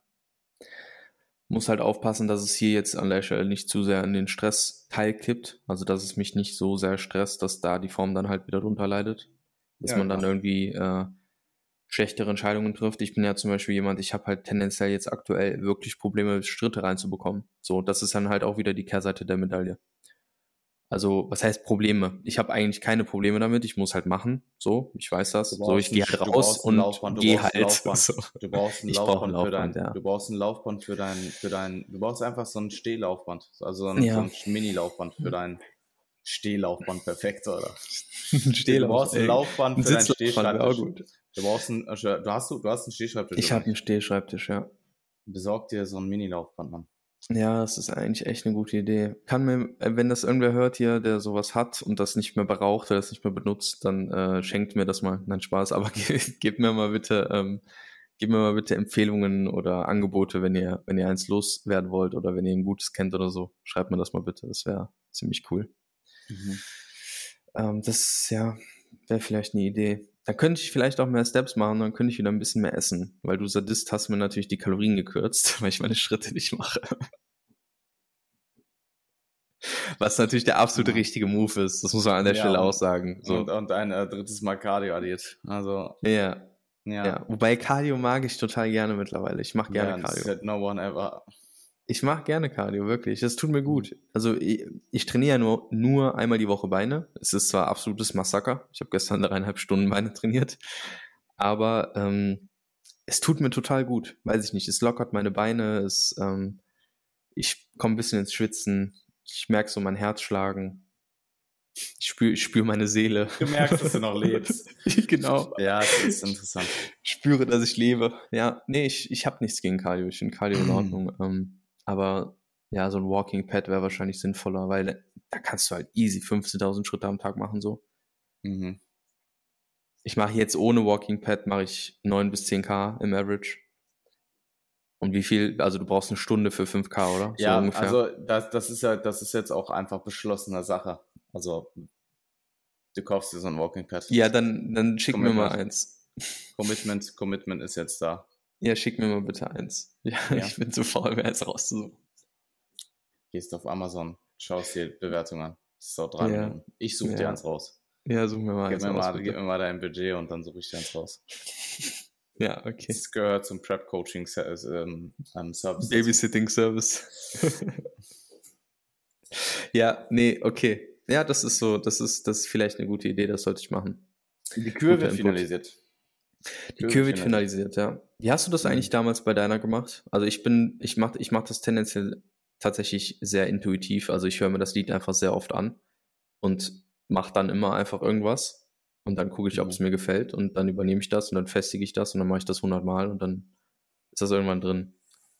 Muss halt aufpassen, dass es hier jetzt an der Stelle nicht zu sehr in den Stressteil kippt. Also dass es mich nicht so sehr stresst, dass da die Form dann halt wieder drunter leidet. Dass ja, man dann irgendwie äh, schlechtere Entscheidungen trifft. Ich bin ja zum Beispiel jemand, ich habe halt tendenziell jetzt aktuell wirklich Probleme, Schritte reinzubekommen. So, das ist dann halt auch wieder die Kehrseite der Medaille. Also, was heißt Probleme? Ich habe eigentlich keine Probleme damit. Ich muss halt machen. So, ich weiß das. So, ich gehe halt raus und gehe halt. So. Du brauchst ein Laufband, ein Laufband für dein, ja. du brauchst ein Laufband für dein, für dein, du brauchst einfach so ein Stehlaufband, also so ein, ja. so ein Mini-Laufband für dein Stehlaufband, perfekt, oder? ein Stehlaufband. Du brauchst ein Laufband für dein Stehschreibtisch. Du brauchst ein, also, du hast, du hast einen Stehschreibtisch. Ich habe einen Stehschreibtisch, ja. Besorg dir so ein Mini-Laufband, Mann. Ja, das ist eigentlich echt eine gute Idee. Kann mir, äh, wenn das irgendwer hört hier, der sowas hat und das nicht mehr braucht, der das nicht mehr benutzt, dann äh, schenkt mir das mal. Nein, Spaß, aber gebt mir mal bitte, ähm, gebt mir mal bitte Empfehlungen oder Angebote, wenn ihr, wenn ihr eins loswerden wollt oder wenn ihr ein gutes kennt oder so. Schreibt mir das mal bitte. Das wäre ziemlich cool. Mhm. Ähm, das, ja, wäre vielleicht eine Idee. Da könnte ich vielleicht auch mehr Steps machen, dann könnte ich wieder ein bisschen mehr essen. Weil du Sadist hast mir natürlich die Kalorien gekürzt, weil ich meine Schritte nicht mache. Was natürlich der absolute richtige Move ist, das muss man an der ja, Stelle auch sagen. So. Und, und, ein äh, drittes Mal Cardio-Addiert. Also. Ja. ja. Ja. Wobei Cardio mag ich total gerne mittlerweile. Ich mache gerne ja, Cardio. Said no one ever. Ich mache gerne Cardio, wirklich. Das tut mir gut. Also ich, ich trainiere ja nur, nur einmal die Woche Beine. Es ist zwar absolutes Massaker. Ich habe gestern dreieinhalb Stunden Beine trainiert. Aber ähm, es tut mir total gut. Weiß ich nicht. Es lockert meine Beine. Es, ähm, ich komme ein bisschen ins Schwitzen. Ich merke so mein Herz schlagen. Ich spüre ich spür meine Seele. Du merkst, dass du noch lebst. genau. Ja, das ist interessant. Ich spüre, dass ich lebe. Ja, nee, ich, ich habe nichts gegen Cardio. Ich finde Cardio in Ordnung. Ähm, aber ja, so ein Walking Pad wäre wahrscheinlich sinnvoller, weil da kannst du halt easy 15.000 Schritte am Tag machen so. Mhm. Ich mache jetzt ohne Walking Pad mache ich 9 bis 10k im Average. Und wie viel, also du brauchst eine Stunde für 5k, oder? So ja, ungefähr. also das, das ist ja, das ist jetzt auch einfach beschlossene Sache. Also du kaufst dir so ein Walking Pad. Ja, dann, dann schick mir mal eins. Commitment, Commitment ist jetzt da. Ja, schick mir mal bitte eins. Ja, ja. ich bin zu faul, mir eins rauszusuchen. Gehst auf Amazon, schaust dir Bewertungen an. Das ist auch drei ja. Ich suche ja. dir eins raus. Ja, such mir mal gib eins mir raus. Mal, gib mir mal dein Budget und dann suche ich dir eins raus. ja, okay. Das gehört zum Prep-Coaching ähm, ähm, Service. Babysitting Service. ja, nee, okay. Ja, das ist so, das ist, das ist vielleicht eine gute Idee, das sollte ich machen. Die Kür wird finalisiert. Die Kür wird finalisiert, ja. Wie hast du das eigentlich damals bei deiner gemacht? Also ich bin, ich mache ich mach das tendenziell tatsächlich sehr intuitiv. Also ich höre mir das Lied einfach sehr oft an und mache dann immer einfach irgendwas und dann gucke ich, ob es mhm. mir gefällt und dann übernehme ich das und dann festige ich das und dann mache ich das 100 Mal und dann ist das irgendwann drin.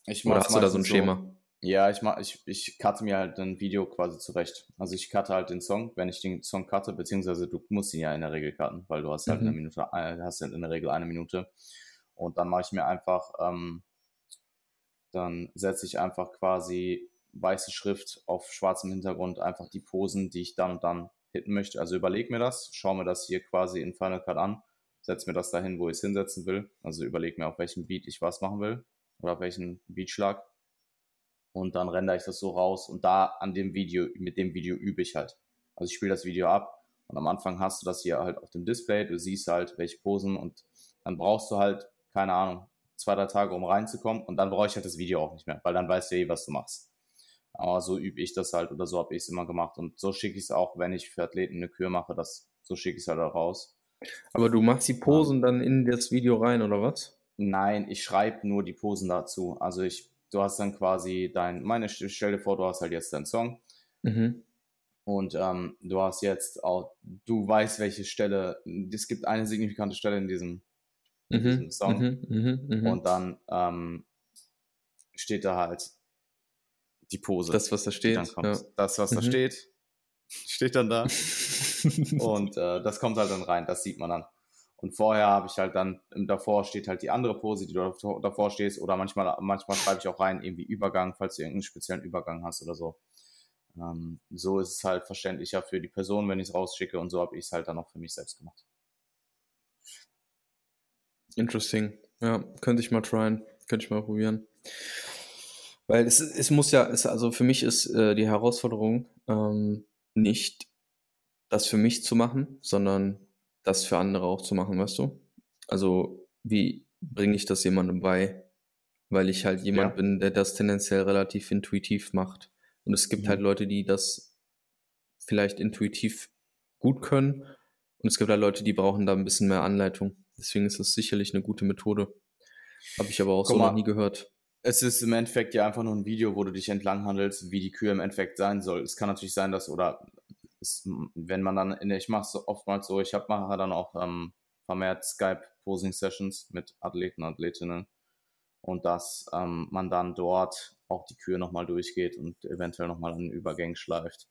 Ich Oder hast du da so ein Schema? Ja, ich mach, ich, ich cutte mir halt ein Video quasi zurecht. Also ich cutte halt den Song, wenn ich den Song cutte, beziehungsweise du musst ihn ja in der Regel cutten, weil du hast halt mhm. eine Minute, äh, hast halt in der Regel eine Minute. Und dann mache ich mir einfach, ähm, dann setze ich einfach quasi weiße Schrift auf schwarzem Hintergrund einfach die Posen, die ich dann und dann hitten möchte. Also überleg mir das, schau mir das hier quasi in Final Cut an, setze mir das dahin, wo ich es hinsetzen will. Also überleg mir, auf welchem Beat ich was machen will oder auf welchen Beatschlag und dann rendere ich das so raus und da an dem Video, mit dem Video übe ich halt. Also ich spiele das Video ab und am Anfang hast du das hier halt auf dem Display, du siehst halt, welche Posen und dann brauchst du halt, keine Ahnung, zwei, drei Tage, um reinzukommen und dann brauche ich halt das Video auch nicht mehr, weil dann weißt du eh, was du machst. Aber so übe ich das halt oder so habe ich es immer gemacht und so schicke ich es auch, wenn ich für Athleten eine Kür mache, das, so schicke ich es halt auch raus. Aber du machst die Posen dann in das Video rein oder was? Nein, ich schreibe nur die Posen dazu. Also ich du hast dann quasi dein, meine, stell dir vor, du hast halt jetzt deinen Song. Mhm. Und ähm, du hast jetzt auch, du weißt, welche Stelle, es gibt eine signifikante Stelle in diesem, in mhm. diesem Song. Mhm. mhm. Mhm. Und dann ähm, steht da halt die Pose. Das, was da steht. Ja. Das, was da steht, steht dann da. und äh, das kommt halt dann rein, das sieht man dann. Und vorher habe ich halt dann, davor steht halt die andere Pose, die du davor stehst. Oder manchmal, manchmal schreibe ich auch rein, irgendwie Übergang, falls du irgendeinen speziellen Übergang hast oder so. Ähm, so ist es halt verständlicher für die Person, wenn ich es rausschicke. Und so habe ich es halt dann auch für mich selbst gemacht. Interesting. Ja, könnte ich mal tryen. Könnte ich mal probieren. Weil es, es muss ja, es, also für mich ist äh, die Herausforderung ähm, nicht das für mich zu machen, sondern das für andere auch zu machen, weißt du? Also, wie bringe ich das jemandem bei? Weil ich halt jemand ja. bin, der das tendenziell relativ intuitiv macht. Und es gibt mhm. halt Leute, die das vielleicht intuitiv gut können. Und es gibt halt Leute, die brauchen da ein bisschen mehr Anleitung. Deswegen ist das sicherlich eine gute Methode. Habe ich aber auch Guck so mal, noch nie gehört. Es ist im Endeffekt ja einfach nur ein Video, wo du dich entlang handelst, wie die Kühe im Endeffekt sein soll. Es kann natürlich sein, dass, oder ist, wenn man dann, in, ich mache es oftmals so, ich habe mache dann auch ähm, vermehrt Skype-Posing-Sessions mit Athleten, Athletinnen und dass ähm, man dann dort auch die Kühe nochmal durchgeht und eventuell nochmal einen Übergang schleift.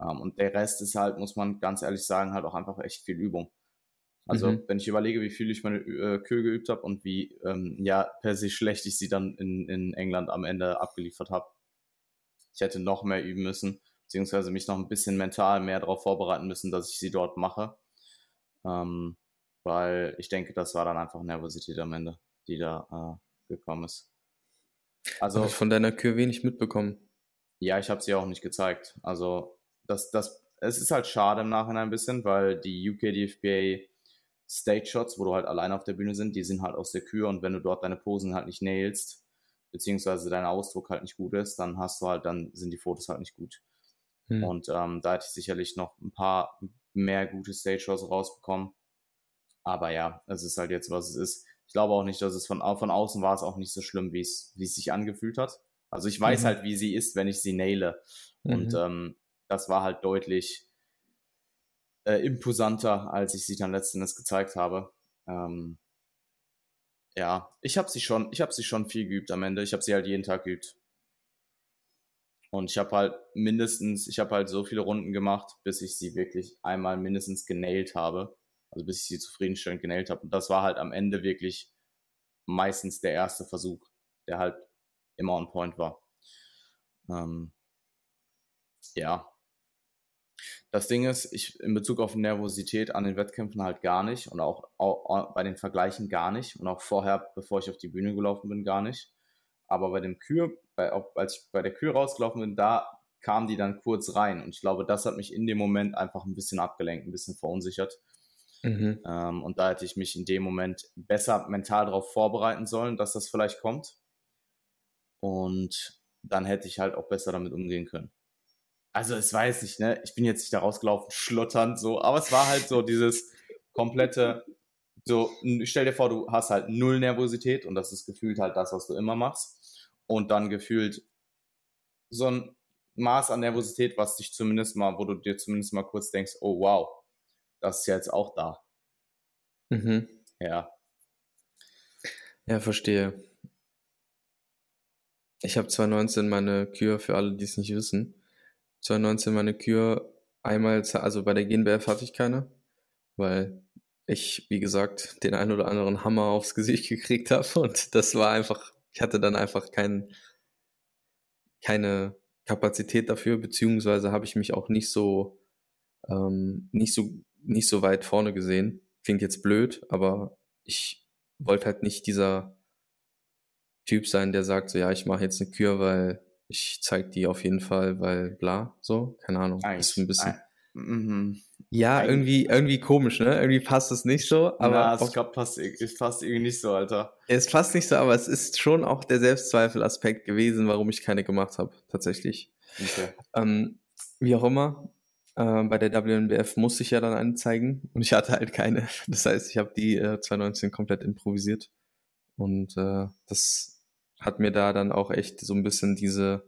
Ähm, und der Rest ist halt, muss man ganz ehrlich sagen, halt auch einfach echt viel Übung. Also mhm. wenn ich überlege, wie viel ich meine äh, Kühe geübt habe und wie ähm, ja per se schlecht ich sie dann in, in England am Ende abgeliefert habe, ich hätte noch mehr üben müssen beziehungsweise mich noch ein bisschen mental mehr darauf vorbereiten müssen, dass ich sie dort mache. Ähm, weil ich denke, das war dann einfach Nervosität am Ende, die da äh, gekommen ist. Also habe ich von deiner Kür wenig mitbekommen. Ja, ich habe sie auch nicht gezeigt. Also das, das, es ist halt schade im Nachhinein ein bisschen, weil die UK DFBA Stage Shots, wo du halt alleine auf der Bühne sind, die sind halt aus der Kür und wenn du dort deine Posen halt nicht nailst, beziehungsweise dein Ausdruck halt nicht gut ist, dann hast du halt, dann sind die Fotos halt nicht gut. Hm. Und ähm, da hätte ich sicherlich noch ein paar mehr gute Stage-Shows rausbekommen. Aber ja, es ist halt jetzt, was es ist. Ich glaube auch nicht, dass es von, von außen war es auch nicht so schlimm, wie es, wie es sich angefühlt hat. Also ich weiß mhm. halt, wie sie ist, wenn ich sie naile. Mhm. Und ähm, das war halt deutlich äh, imposanter, als ich sie dann letztendlich gezeigt habe. Ähm, ja, ich habe sie schon, ich habe sie schon viel geübt am Ende. Ich habe sie halt jeden Tag geübt. Und ich habe halt mindestens, ich habe halt so viele Runden gemacht, bis ich sie wirklich einmal mindestens genailt habe. Also bis ich sie zufriedenstellend genailt habe. Und das war halt am Ende wirklich meistens der erste Versuch, der halt immer on point war. Ähm, ja. Das Ding ist, ich in Bezug auf Nervosität an den Wettkämpfen halt gar nicht und auch, auch, bei den Vergleichen gar nicht und auch vorher, bevor ich auf die Bühne gelaufen bin, gar nicht. Aber bei dem Kür, bei, als ich bei der Kür rausgelaufen bin, da kam die dann kurz rein und ich glaube, das hat mich in dem Moment einfach ein bisschen abgelenkt, ein bisschen verunsichert. Mhm. Ähm, und da hätte ich mich in dem Moment besser mental darauf vorbereiten sollen, dass das vielleicht kommt. Und dann hätte ich halt auch besser damit umgehen können. Also es jetzt nicht, ne, ich bin jetzt nicht da rausgelaufen, schlotternd so, aber es war halt so dieses komplette, so, stell dir vor, du hast halt null Nervosität und das ist gefühlt halt das, was du immer machst. Und dann gefühlt so ein Maß an Nervosität, was dich zumindest mal, wo du dir zumindest mal kurz denkst, oh wow, das ist ja jetzt auch da. Mhm. Ja. Ja, verstehe. Ich habe 2019 meine Kür, für alle, die es nicht wissen, 2019 meine Kür einmal, also bei der GNBF hatte ich keine, weil ich, wie gesagt, den einen oder anderen Hammer aufs Gesicht gekriegt habe und das war einfach, ich hatte dann einfach kein, keine Kapazität dafür, beziehungsweise habe ich mich auch nicht so, ähm, nicht so nicht so weit vorne gesehen. Klingt jetzt blöd, aber ich wollte halt nicht dieser Typ sein, der sagt so, ja, ich mache jetzt eine Kür, weil ich zeig die auf jeden Fall, weil bla, so, keine Ahnung. Ist ein bisschen. Mm, ja, Eigentlich. irgendwie, irgendwie komisch, ne? Irgendwie passt es nicht so, aber. Na, es auch, passt, es passt irgendwie nicht so, Alter. Es passt nicht so, aber es ist schon auch der Selbstzweifel-Aspekt gewesen, warum ich keine gemacht habe, tatsächlich. Okay. Ähm, wie auch immer, äh, bei der WNBF musste ich ja dann eine zeigen und ich hatte halt keine. Das heißt, ich habe die äh, 2019 komplett improvisiert. Und äh, das hat mir da dann auch echt so ein bisschen diese,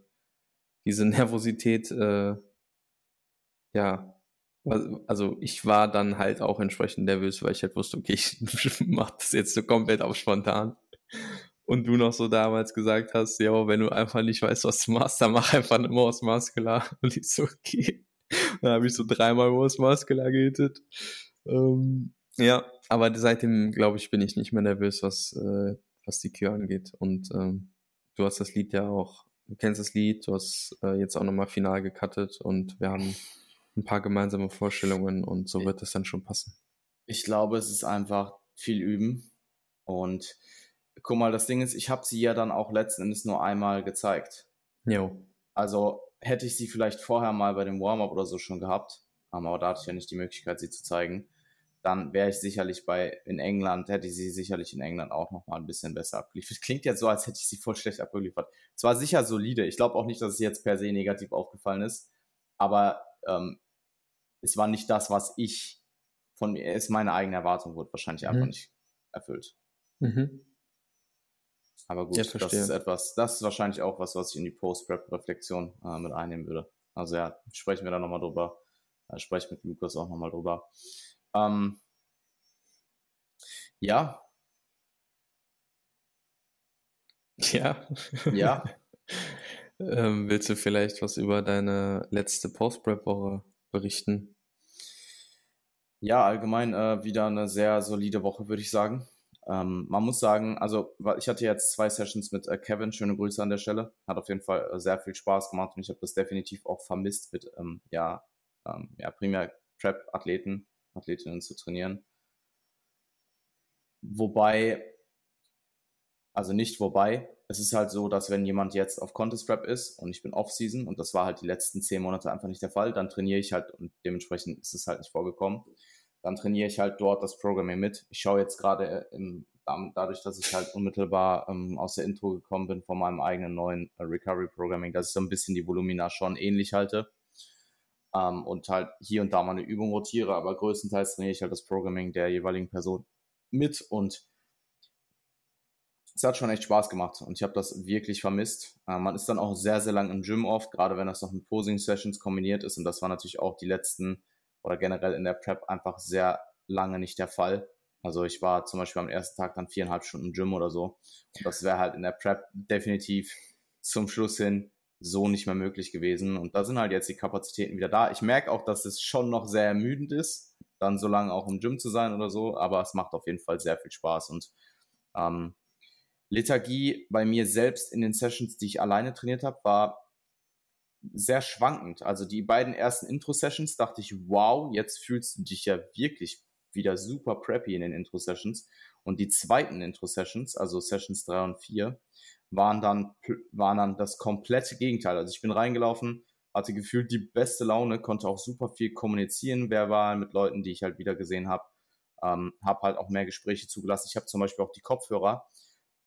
diese Nervosität, äh, ja, also ich war dann halt auch entsprechend nervös, weil ich halt wusste, okay, ich mach das jetzt so komplett auf spontan. Und du noch so damals gesagt hast, ja, wenn du einfach nicht weißt, was du machst, dann mach einfach eine Maus Muscular. Und ich so, okay. da habe ich so dreimal Wurst Muscular gehittet. Ähm, ja, aber seitdem, glaube ich, bin ich nicht mehr nervös, was, äh, was die Kür angeht. Und ähm, du hast das Lied ja auch, du kennst das Lied, du hast äh, jetzt auch nochmal final gecuttet und wir haben ein paar gemeinsame Vorstellungen und so wird es dann schon passen. Ich glaube, es ist einfach viel üben. Und guck mal, das Ding ist, ich habe sie ja dann auch letzten Endes nur einmal gezeigt. Jo. Also hätte ich sie vielleicht vorher mal bei dem Warm-up oder so schon gehabt, aber da hatte ich ja nicht die Möglichkeit, sie zu zeigen, dann wäre ich sicherlich bei in England, hätte ich sie sicherlich in England auch noch mal ein bisschen besser abgeliefert. Klingt jetzt so, als hätte ich sie voll schlecht abgeliefert. Es war sicher solide. Ich glaube auch nicht, dass es jetzt per se negativ aufgefallen ist, aber ähm, es war nicht das, was ich von mir, ist meine eigene Erwartung, wurde wahrscheinlich mhm. einfach nicht erfüllt. Mhm. Aber gut, ja, das ist etwas, das ist wahrscheinlich auch was, was ich in die Post-Prep-Reflexion äh, mit einnehmen würde. Also ja, sprechen wir da nochmal drüber. Äh, spreche mit Lukas auch nochmal drüber. Ähm, ja. Ja. Ja. ähm, willst du vielleicht was über deine letzte Post-Prep-Woche berichten? Ja, allgemein äh, wieder eine sehr solide Woche, würde ich sagen. Ähm, man muss sagen, also ich hatte jetzt zwei Sessions mit äh, Kevin, schöne Grüße an der Stelle. Hat auf jeden Fall äh, sehr viel Spaß gemacht und ich habe das definitiv auch vermisst, mit ähm, ja, ähm, ja, primär Trap-Athleten, Athletinnen zu trainieren. Wobei, also nicht wobei, es ist halt so, dass wenn jemand jetzt auf Contest Prep ist und ich bin Off-Season und das war halt die letzten zehn Monate einfach nicht der Fall, dann trainiere ich halt und dementsprechend ist es halt nicht vorgekommen dann trainiere ich halt dort das Programming mit. Ich schaue jetzt gerade äh, dadurch, dass ich halt unmittelbar ähm, aus der Intro gekommen bin von meinem eigenen neuen äh, Recovery Programming, dass ich so ein bisschen die Volumina schon ähnlich halte ähm, und halt hier und da mal eine Übung rotiere, aber größtenteils trainiere ich halt das Programming der jeweiligen Person mit und es hat schon echt Spaß gemacht und ich habe das wirklich vermisst. Äh, man ist dann auch sehr, sehr lang im Gym oft, gerade wenn das noch mit Posing-Sessions kombiniert ist und das war natürlich auch die letzten oder generell in der Prep einfach sehr lange nicht der Fall. Also ich war zum Beispiel am ersten Tag dann viereinhalb Stunden im Gym oder so. Und das wäre halt in der Prep definitiv zum Schluss hin so nicht mehr möglich gewesen. Und da sind halt jetzt die Kapazitäten wieder da. Ich merke auch, dass es schon noch sehr ermüdend ist, dann so lange auch im Gym zu sein oder so, aber es macht auf jeden Fall sehr viel Spaß. Und ähm, Lethargie bei mir selbst in den Sessions, die ich alleine trainiert habe, war sehr schwankend. Also die beiden ersten Intro-Sessions dachte ich, wow, jetzt fühlst du dich ja wirklich wieder super preppy in den Intro-Sessions. Und die zweiten Intro-Sessions, also Sessions 3 und 4, waren dann, waren dann das komplette Gegenteil. Also ich bin reingelaufen, hatte gefühlt die beste Laune, konnte auch super viel kommunizieren verbal mit Leuten, die ich halt wieder gesehen habe. Ähm, habe halt auch mehr Gespräche zugelassen. Ich habe zum Beispiel auch die Kopfhörer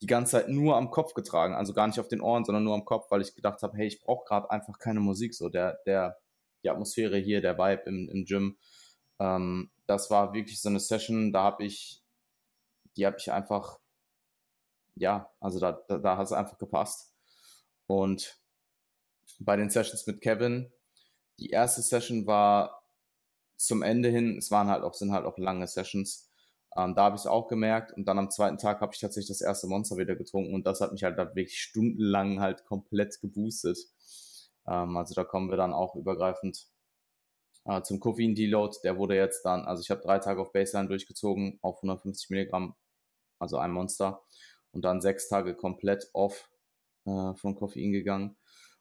die ganze Zeit nur am Kopf getragen, also gar nicht auf den Ohren, sondern nur am Kopf, weil ich gedacht habe, hey, ich brauche gerade einfach keine Musik. So der, der, die Atmosphäre hier, der Vibe im, im Gym, ähm, das war wirklich so eine Session, da habe ich, die habe ich einfach, ja, also da, da, da hat es einfach gepasst. Und bei den Sessions mit Kevin, die erste Session war zum Ende hin, es waren halt auch, sind halt auch lange Sessions. Ähm, da habe ich es auch gemerkt und dann am zweiten Tag habe ich tatsächlich das erste Monster wieder getrunken und das hat mich halt wirklich stundenlang halt komplett geboostet. Ähm, also da kommen wir dann auch übergreifend äh, zum Koffein-Deload. Der wurde jetzt dann, also ich habe drei Tage auf Baseline durchgezogen auf 150 Milligramm, also ein Monster und dann sechs Tage komplett off äh, von Koffein gegangen.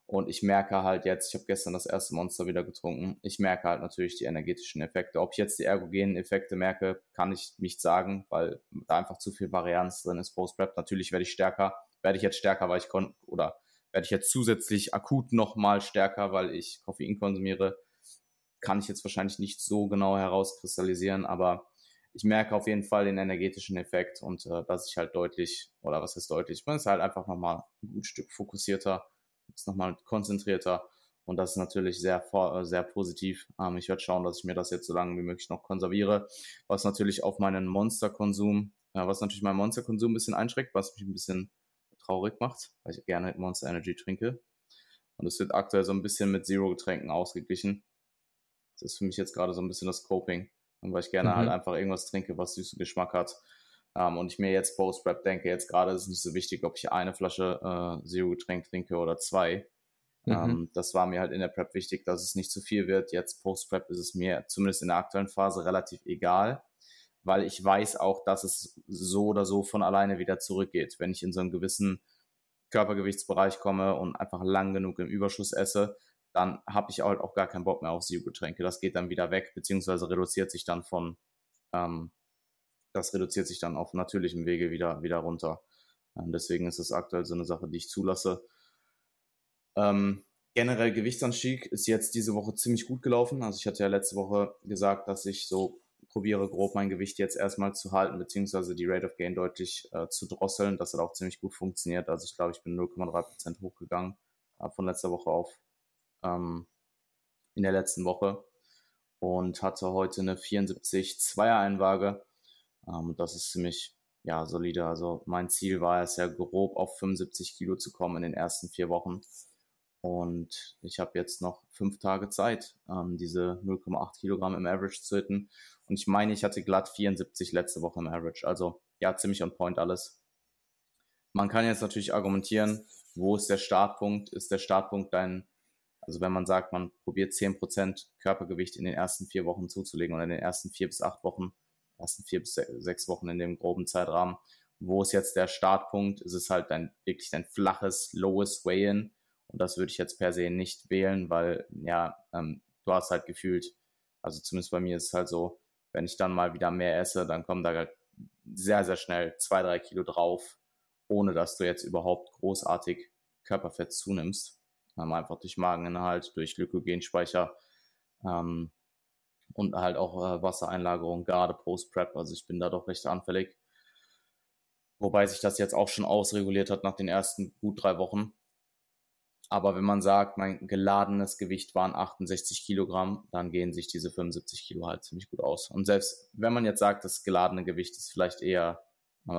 Und ich merke halt jetzt, ich habe gestern das erste Monster wieder getrunken, ich merke halt natürlich die energetischen Effekte. Ob ich jetzt die ergogenen Effekte merke, kann ich nicht sagen, weil da einfach zu viel Varianz drin ist Post-Prep. Natürlich werde ich stärker, werde ich jetzt stärker, weil ich konnte, oder werde ich jetzt zusätzlich akut nochmal stärker, weil ich Koffein konsumiere. Kann ich jetzt wahrscheinlich nicht so genau herauskristallisieren, aber ich merke auf jeden Fall den energetischen Effekt und äh, dass ich halt deutlich, oder was ist deutlich, man ist halt einfach nochmal ein gut Stück fokussierter ist nochmal konzentrierter und das ist natürlich sehr, äh, sehr positiv. Ähm, ich werde schauen, dass ich mir das jetzt so lange wie möglich noch konserviere, was natürlich auf meinen Monsterkonsum, äh, was natürlich meinen Monsterkonsum ein bisschen einschränkt, was mich ein bisschen traurig macht, weil ich gerne Monster Energy trinke. Und es wird aktuell so ein bisschen mit Zero-Getränken ausgeglichen. Das ist für mich jetzt gerade so ein bisschen das Coping, weil ich gerne mhm. halt einfach irgendwas trinke, was süßen Geschmack hat. Ähm, und ich mir jetzt Post-Prep denke, jetzt gerade ist es nicht so wichtig, ob ich eine Flasche äh, Zero-Getränk trinke oder zwei. Mhm. Ähm, das war mir halt in der Prep wichtig, dass es nicht zu viel wird. Jetzt Post-Prep ist es mir zumindest in der aktuellen Phase relativ egal, weil ich weiß auch, dass es so oder so von alleine wieder zurückgeht. Wenn ich in so einen gewissen Körpergewichtsbereich komme und einfach lang genug im Überschuss esse, dann habe ich halt auch gar keinen Bock mehr auf Zero-Getränke. Das geht dann wieder weg, beziehungsweise reduziert sich dann von, ähm, das reduziert sich dann auf natürlichem Wege wieder, wieder runter. Ähm, deswegen ist es aktuell so eine Sache, die ich zulasse. Ähm, generell Gewichtsanstieg ist jetzt diese Woche ziemlich gut gelaufen. Also ich hatte ja letzte Woche gesagt, dass ich so probiere, grob mein Gewicht jetzt erstmal zu halten, beziehungsweise die Rate of Gain deutlich äh, zu drosseln. Das hat auch ziemlich gut funktioniert. Also ich glaube, ich bin 0,3% hochgegangen äh, von letzter Woche auf ähm, in der letzten Woche und hatte heute eine 74-2er Einwaage. Ähm, das ist ziemlich ja, solide. Also mein Ziel war es ja grob auf 75 Kilo zu kommen in den ersten vier Wochen. Und ich habe jetzt noch fünf Tage Zeit, ähm, diese 0,8 Kilogramm im Average zu hitten. Und ich meine, ich hatte glatt 74 letzte Woche im Average. Also ja, ziemlich on point alles. Man kann jetzt natürlich argumentieren, wo ist der Startpunkt? Ist der Startpunkt dein, also wenn man sagt, man probiert 10% Körpergewicht in den ersten vier Wochen zuzulegen oder in den ersten vier bis acht Wochen, ersten vier bis sechs Wochen in dem groben Zeitrahmen. Wo ist jetzt der Startpunkt? Ist es halt dein, wirklich dein flaches, lowest Way-In? Und das würde ich jetzt per se nicht wählen, weil, ja, ähm, du hast halt gefühlt, also zumindest bei mir ist es halt so, wenn ich dann mal wieder mehr esse, dann kommen da halt sehr, sehr schnell zwei, drei Kilo drauf, ohne dass du jetzt überhaupt großartig Körperfett zunimmst. Einfach durch Mageninhalt, durch Glykogenspeicher. Ähm, und halt auch äh, Wassereinlagerung, gerade Post-Prep. Also ich bin da doch recht anfällig. Wobei sich das jetzt auch schon ausreguliert hat nach den ersten gut drei Wochen. Aber wenn man sagt, mein geladenes Gewicht waren 68 Kilogramm, dann gehen sich diese 75 Kilo halt ziemlich gut aus. Und selbst wenn man jetzt sagt, das geladene Gewicht ist vielleicht eher,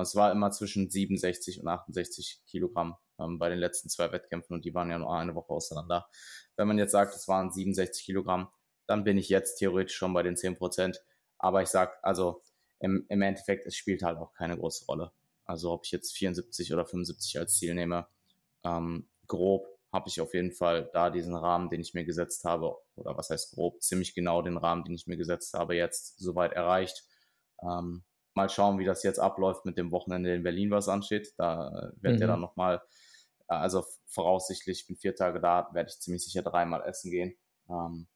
es war immer zwischen 67 und 68 Kilogramm ähm, bei den letzten zwei Wettkämpfen und die waren ja nur eine Woche auseinander. Wenn man jetzt sagt, es waren 67 Kilogramm, dann bin ich jetzt theoretisch schon bei den 10%. Aber ich sag, also im, im Endeffekt, es spielt halt auch keine große Rolle. Also ob ich jetzt 74 oder 75 als Ziel nehme, ähm, grob habe ich auf jeden Fall da diesen Rahmen, den ich mir gesetzt habe, oder was heißt grob, ziemlich genau den Rahmen, den ich mir gesetzt habe, jetzt soweit erreicht. Ähm, mal schauen, wie das jetzt abläuft mit dem Wochenende in Berlin, was ansteht. Da wird mhm. ja dann nochmal also voraussichtlich, ich bin vier Tage da, werde ich ziemlich sicher dreimal essen gehen. Ähm,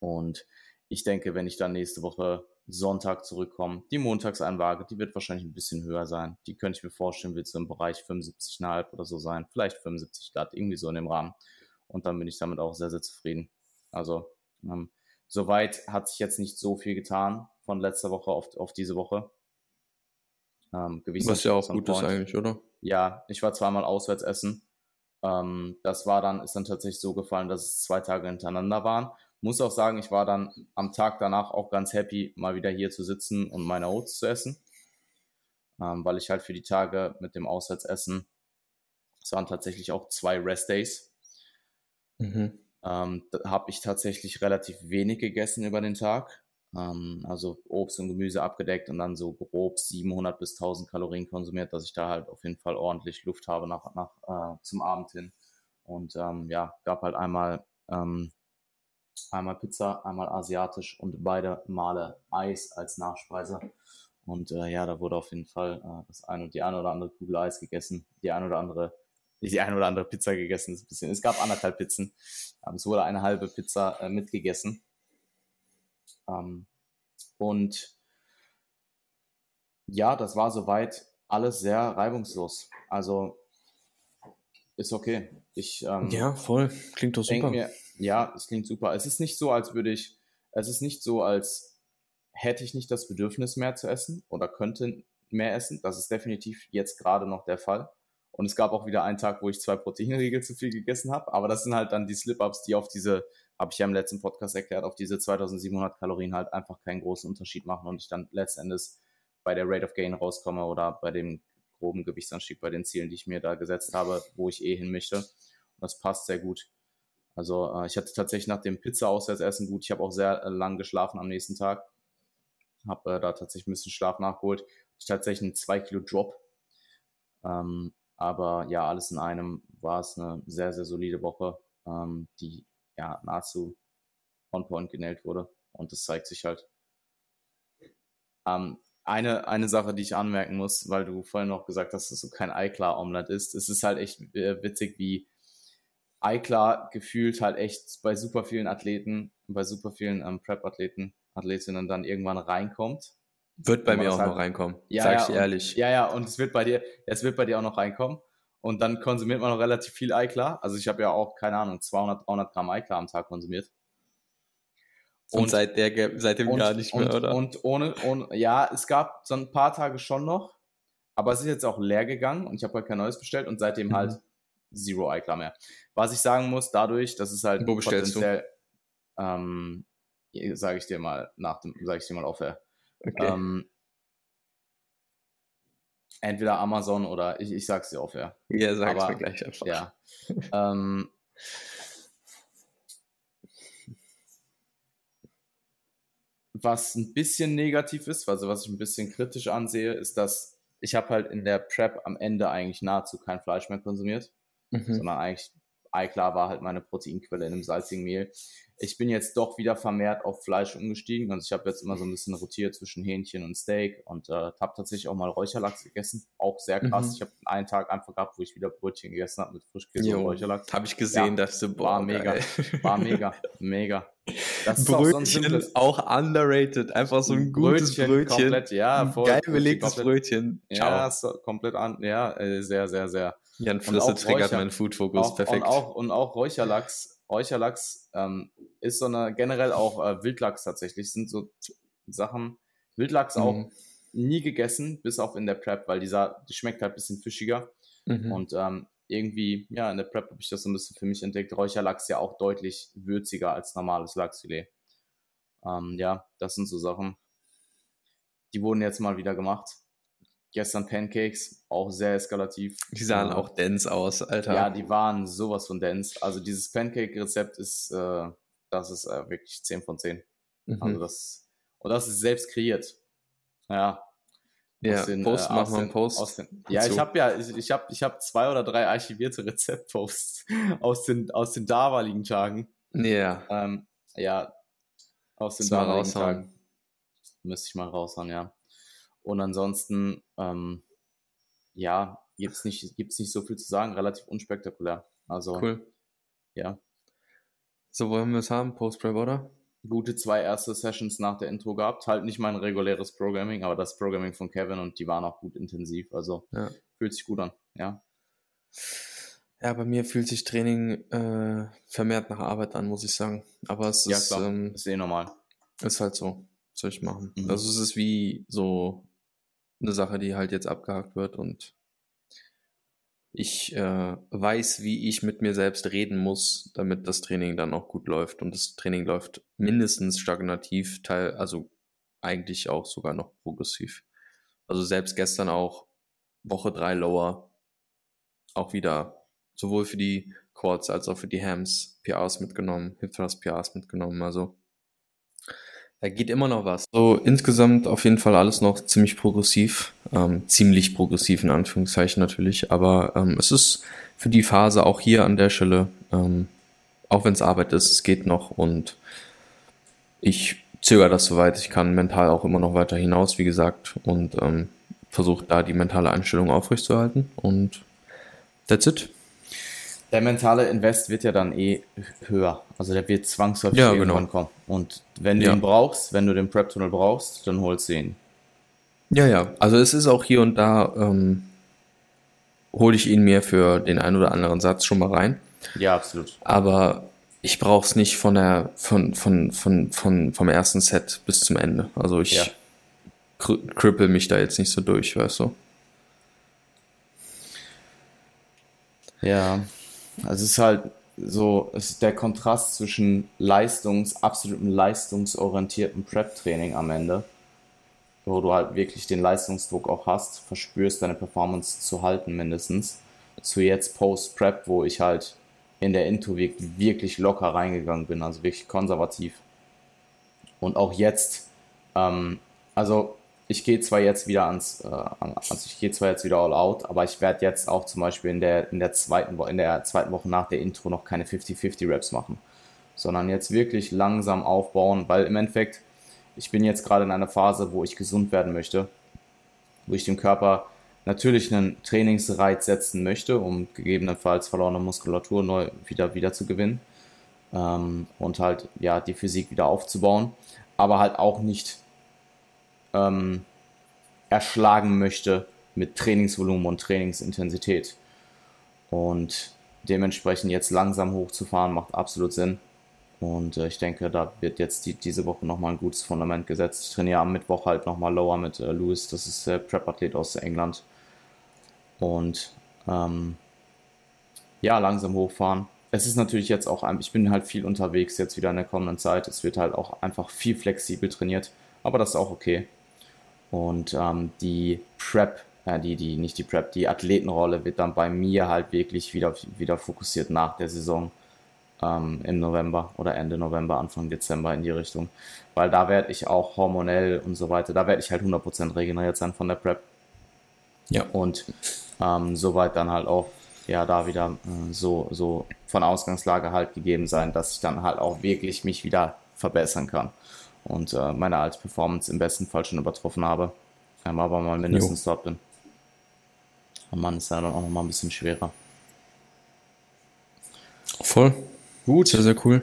und ich denke, wenn ich dann nächste Woche Sonntag zurückkomme, die Montagseinwaage, die wird wahrscheinlich ein bisschen höher sein. Die könnte ich mir vorstellen, wird so im Bereich 75,5 oder so sein. Vielleicht 75 glatt, irgendwie so in dem Rahmen. Und dann bin ich damit auch sehr, sehr zufrieden. Also, ähm, soweit hat sich jetzt nicht so viel getan von letzter Woche auf, auf diese Woche. Ähm, Was ja auch gut ist eigentlich, oder? Ja, ich war zweimal auswärts essen. Ähm, das war dann, ist dann tatsächlich so gefallen, dass es zwei Tage hintereinander waren. Muss auch sagen, ich war dann am Tag danach auch ganz happy, mal wieder hier zu sitzen und meine Oats zu essen. Ähm, weil ich halt für die Tage mit dem Auswärtsessen, es waren tatsächlich auch zwei Rest Days, mhm. ähm, habe ich tatsächlich relativ wenig gegessen über den Tag. Ähm, also Obst und Gemüse abgedeckt und dann so grob 700 bis 1000 Kalorien konsumiert, dass ich da halt auf jeden Fall ordentlich Luft habe nach, nach äh, zum Abend hin. Und ähm, ja, gab halt einmal ähm, einmal Pizza, einmal asiatisch und beide Male Eis als Nachspeise. Und äh, ja, da wurde auf jeden Fall äh, das eine, die eine oder andere Kugel Eis gegessen, die eine oder andere, die eine oder andere Pizza gegessen. Ist ein bisschen, es gab anderthalb Pizzen. Ähm, es wurde eine halbe Pizza äh, mitgegessen. Ähm, und ja, das war soweit alles sehr reibungslos. Also ist okay. Ich, ähm, ja, voll. Klingt doch super. Mir, ja, es klingt super. Es ist nicht so, als würde ich, es ist nicht so, als hätte ich nicht das Bedürfnis mehr zu essen oder könnte mehr essen. Das ist definitiv jetzt gerade noch der Fall. Und es gab auch wieder einen Tag, wo ich zwei Proteinriegel zu viel gegessen habe. Aber das sind halt dann die Slip-Ups, die auf diese habe ich ja im letzten Podcast erklärt, auf diese 2700 Kalorien halt einfach keinen großen Unterschied machen und ich dann letztendlich bei der Rate of Gain rauskomme oder bei dem groben Gewichtsanstieg, bei den Zielen, die ich mir da gesetzt habe, wo ich eh hin möchte. Und das passt sehr gut. Also äh, ich hatte tatsächlich nach dem Pizza-Auswärtsessen gut. Ich habe auch sehr äh, lang geschlafen am nächsten Tag. Habe äh, da tatsächlich ein bisschen Schlaf nachgeholt. Ich tatsächlich einen 2 Kilo Drop. Ähm, aber ja, alles in einem war es eine sehr, sehr solide Woche, ähm, die ja, nahezu on point genäht wurde. Und das zeigt sich halt. Ähm, eine, eine Sache, die ich anmerken muss, weil du vorhin noch gesagt hast, dass du kein Eiklar-Omelette ist. Es ist halt echt äh, witzig, wie Eiklar gefühlt halt echt bei super vielen Athleten, bei super vielen ähm, Prep-Athleten, Athletinnen dann irgendwann reinkommt. Wird bei mir auch halt, noch reinkommen, ja, sag ich ja, ehrlich. Und, ja, ja, und es wird bei dir, es wird bei dir auch noch reinkommen. Und dann konsumiert man noch relativ viel Eiklar. Also ich habe ja auch, keine Ahnung, 200, 300 Gramm Eiklar am Tag konsumiert. Und, und seit der, seitdem und, gar nicht mehr, und, oder? Und ohne, ohne, ja, es gab so ein paar Tage schon noch, aber es ist jetzt auch leer gegangen und ich habe halt kein neues bestellt und seitdem mhm. halt Zero Eiklar mehr. Was ich sagen muss, dadurch, dass es halt Wo bestellst du? Ähm, sage ich dir mal nach dem, sage ich dir mal aufhör. Okay. Ähm, entweder Amazon oder ich, ich sag's dir auf, ja. Ja, sag's Aber, mir gleich einfach. Ja. ähm, was ein bisschen negativ ist, also was ich ein bisschen kritisch ansehe, ist, dass ich habe halt in der Prep am Ende eigentlich nahezu kein Fleisch mehr konsumiert, mhm. sondern eigentlich Eiklar war halt meine Proteinquelle in einem salzigen Mehl ich bin jetzt doch wieder vermehrt auf Fleisch umgestiegen. Also ich habe jetzt immer so ein bisschen rotiert zwischen Hähnchen und Steak und äh, habe tatsächlich auch mal Räucherlachs gegessen. Auch sehr krass. Mhm. Ich habe einen Tag einfach gehabt, wo ich wieder Brötchen gegessen habe mit Frischkäse jo, und Räucherlachs. Habe ich gesehen, ja, dachte, boah, war mega, war mega, mega. Das Brötchen auch, so auch, underrated, einfach so ein gutes Brötchen. Brötchen. Komplett, ja, voll. Geil belegtes Brötchen. Ciao. Ja, komplett an, ja, äh, sehr, sehr, sehr. Jan Flüsse triggert meinen Food-Fokus, perfekt. Und auch, und auch Räucherlachs Räucherlachs ähm, ist so eine, generell auch äh, Wildlachs tatsächlich, sind so Sachen, Wildlachs mhm. auch nie gegessen, bis auf in der Prep, weil dieser, die schmeckt halt ein bisschen fischiger. Mhm. Und ähm, irgendwie, ja, in der Prep habe ich das so ein bisschen für mich entdeckt. Räucherlachs ja auch deutlich würziger als normales Lachsfilet. Ähm, ja, das sind so Sachen, die wurden jetzt mal wieder gemacht. Gestern Pancakes, auch sehr eskalativ. Die sahen auch dense aus, Alter. Ja, die waren sowas von dense. Also dieses Pancake-Rezept ist, äh, das ist äh, wirklich 10 von 10. Mhm. Also das, und das ist selbst kreiert. Ja. Ja, den, Post, äh, machen wir einen Post. Den, ja, ich habe ja, ich, ich habe ich hab zwei oder drei archivierte Rezeptposts aus den, aus den damaligen Tagen. Ja. Ähm, ja, aus den damaligen Tagen. Müsste ich mal raushauen, ja. Und ansonsten, ähm, ja, gibt es nicht, gibt's nicht so viel zu sagen, relativ unspektakulär. Also, cool. ja. So wollen wir es haben, Post-Prep, oder? Gute zwei erste Sessions nach der Intro gehabt. Halt nicht mein reguläres Programming, aber das Programming von Kevin und die waren auch gut intensiv. Also ja. fühlt sich gut an, ja. Ja, bei mir fühlt sich Training äh, vermehrt nach Arbeit an, muss ich sagen. Aber es ja, ist. Ähm, ist eh normal. Ist halt so. Soll ich machen. Mhm. Also es ist wie so eine Sache, die halt jetzt abgehakt wird und ich äh, weiß, wie ich mit mir selbst reden muss, damit das Training dann auch gut läuft. Und das Training läuft mindestens stagnativ, teil, also eigentlich auch sogar noch progressiv. Also selbst gestern auch Woche drei Lower, auch wieder sowohl für die Quads als auch für die Hams PRs mitgenommen, Hip Thrust PRs mitgenommen. Also da geht immer noch was. So insgesamt auf jeden Fall alles noch ziemlich progressiv, ähm, ziemlich progressiv in Anführungszeichen natürlich, aber ähm, es ist für die Phase auch hier an der Stelle, ähm, auch wenn es Arbeit ist, es geht noch. Und ich zögere das soweit ich kann, mental auch immer noch weiter hinaus, wie gesagt, und ähm, versuche da die mentale Einstellung aufrechtzuerhalten. Und that's it der mentale Invest wird ja dann eh höher. Also der wird zwangsläufig ja, irgendwann genau. kommen. Und wenn du ja. ihn brauchst, wenn du den Prep-Tunnel brauchst, dann holst du ihn. Ja, ja. Also es ist auch hier und da, ähm, hole ich ihn mir für den einen oder anderen Satz schon mal rein. Ja, absolut. Aber ich brauche es nicht von der, von, von, von, von, vom ersten Set bis zum Ende. Also ich ja. krüppel mich da jetzt nicht so durch, weißt du? Ja, also es ist halt so, es ist der Kontrast zwischen Leistungs, absolutem leistungsorientierten Prep-Training am Ende, wo du halt wirklich den Leistungsdruck auch hast, verspürst, deine Performance zu halten mindestens, zu jetzt Post-Prep, wo ich halt in der Intro wirklich locker reingegangen bin, also wirklich konservativ. Und auch jetzt, ähm, also ich gehe zwar jetzt wieder ans, äh, also ich gehe zwar jetzt wieder all out, aber ich werde jetzt auch zum Beispiel in der, in der zweiten Woche, in der zweiten Woche nach der Intro noch keine 50-50 Raps machen, sondern jetzt wirklich langsam aufbauen, weil im Endeffekt, ich bin jetzt gerade in einer Phase, wo ich gesund werden möchte, wo ich dem Körper natürlich einen Trainingsreiz setzen möchte, um gegebenenfalls verlorene Muskulatur neu wieder, wieder zu gewinnen ähm, und halt ja die Physik wieder aufzubauen, aber halt auch nicht ähm, erschlagen möchte mit Trainingsvolumen und Trainingsintensität. Und dementsprechend jetzt langsam hochzufahren macht absolut Sinn. Und äh, ich denke, da wird jetzt die, diese Woche nochmal ein gutes Fundament gesetzt. Ich trainiere am Mittwoch halt nochmal Lower mit äh, Louis, das ist der Prep-Athlet aus England. Und ähm, ja, langsam hochfahren. Es ist natürlich jetzt auch, ich bin halt viel unterwegs jetzt wieder in der kommenden Zeit. Es wird halt auch einfach viel flexibel trainiert, aber das ist auch okay. Und ähm, die Prep, äh, die, die, nicht die Prep, die Athletenrolle wird dann bei mir halt wirklich wieder, wieder fokussiert nach der Saison ähm, im November oder Ende November, Anfang Dezember in die Richtung. Weil da werde ich auch hormonell und so weiter, da werde ich halt 100% regeneriert sein von der Prep. Ja. Und ähm, soweit dann halt auch, ja, da wieder äh, so, so von Ausgangslage halt gegeben sein, dass ich dann halt auch wirklich mich wieder verbessern kann und äh, meine als Performance im besten Fall schon übertroffen habe. Ähm, aber mal mindestens jo. dort bin. Und Mann ist ja dann auch nochmal ein bisschen schwerer. Voll. Gut. Sehr, sehr cool.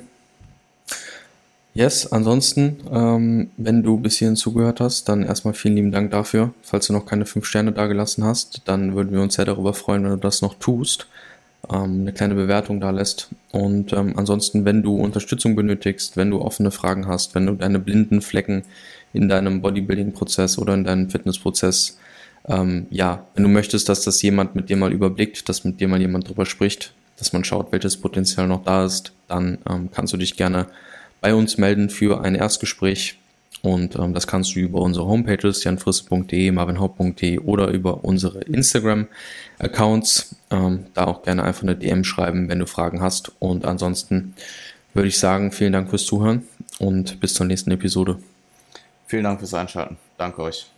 Yes, ansonsten, ähm, wenn du bis hierhin zugehört hast, dann erstmal vielen lieben Dank dafür. Falls du noch keine 5 Sterne dagelassen hast, dann würden wir uns sehr darüber freuen, wenn du das noch tust ähm, eine kleine Bewertung da lässt. Und ähm, ansonsten, wenn du Unterstützung benötigst, wenn du offene Fragen hast, wenn du deine blinden Flecken in deinem Bodybuilding-Prozess oder in deinem Fitnessprozess, ähm, ja, wenn du möchtest, dass das jemand mit dir mal überblickt, dass mit dir mal jemand drüber spricht, dass man schaut, welches Potenzial noch da ist, dann ähm, kannst du dich gerne bei uns melden für ein Erstgespräch. Und ähm, das kannst du über unsere Homepages, janfrisse.de, marvinhaupt.de oder über unsere Instagram-Accounts. Ähm, da auch gerne einfach eine DM schreiben, wenn du Fragen hast. Und ansonsten würde ich sagen, vielen Dank fürs Zuhören und bis zur nächsten Episode. Vielen Dank fürs Einschalten. Danke euch.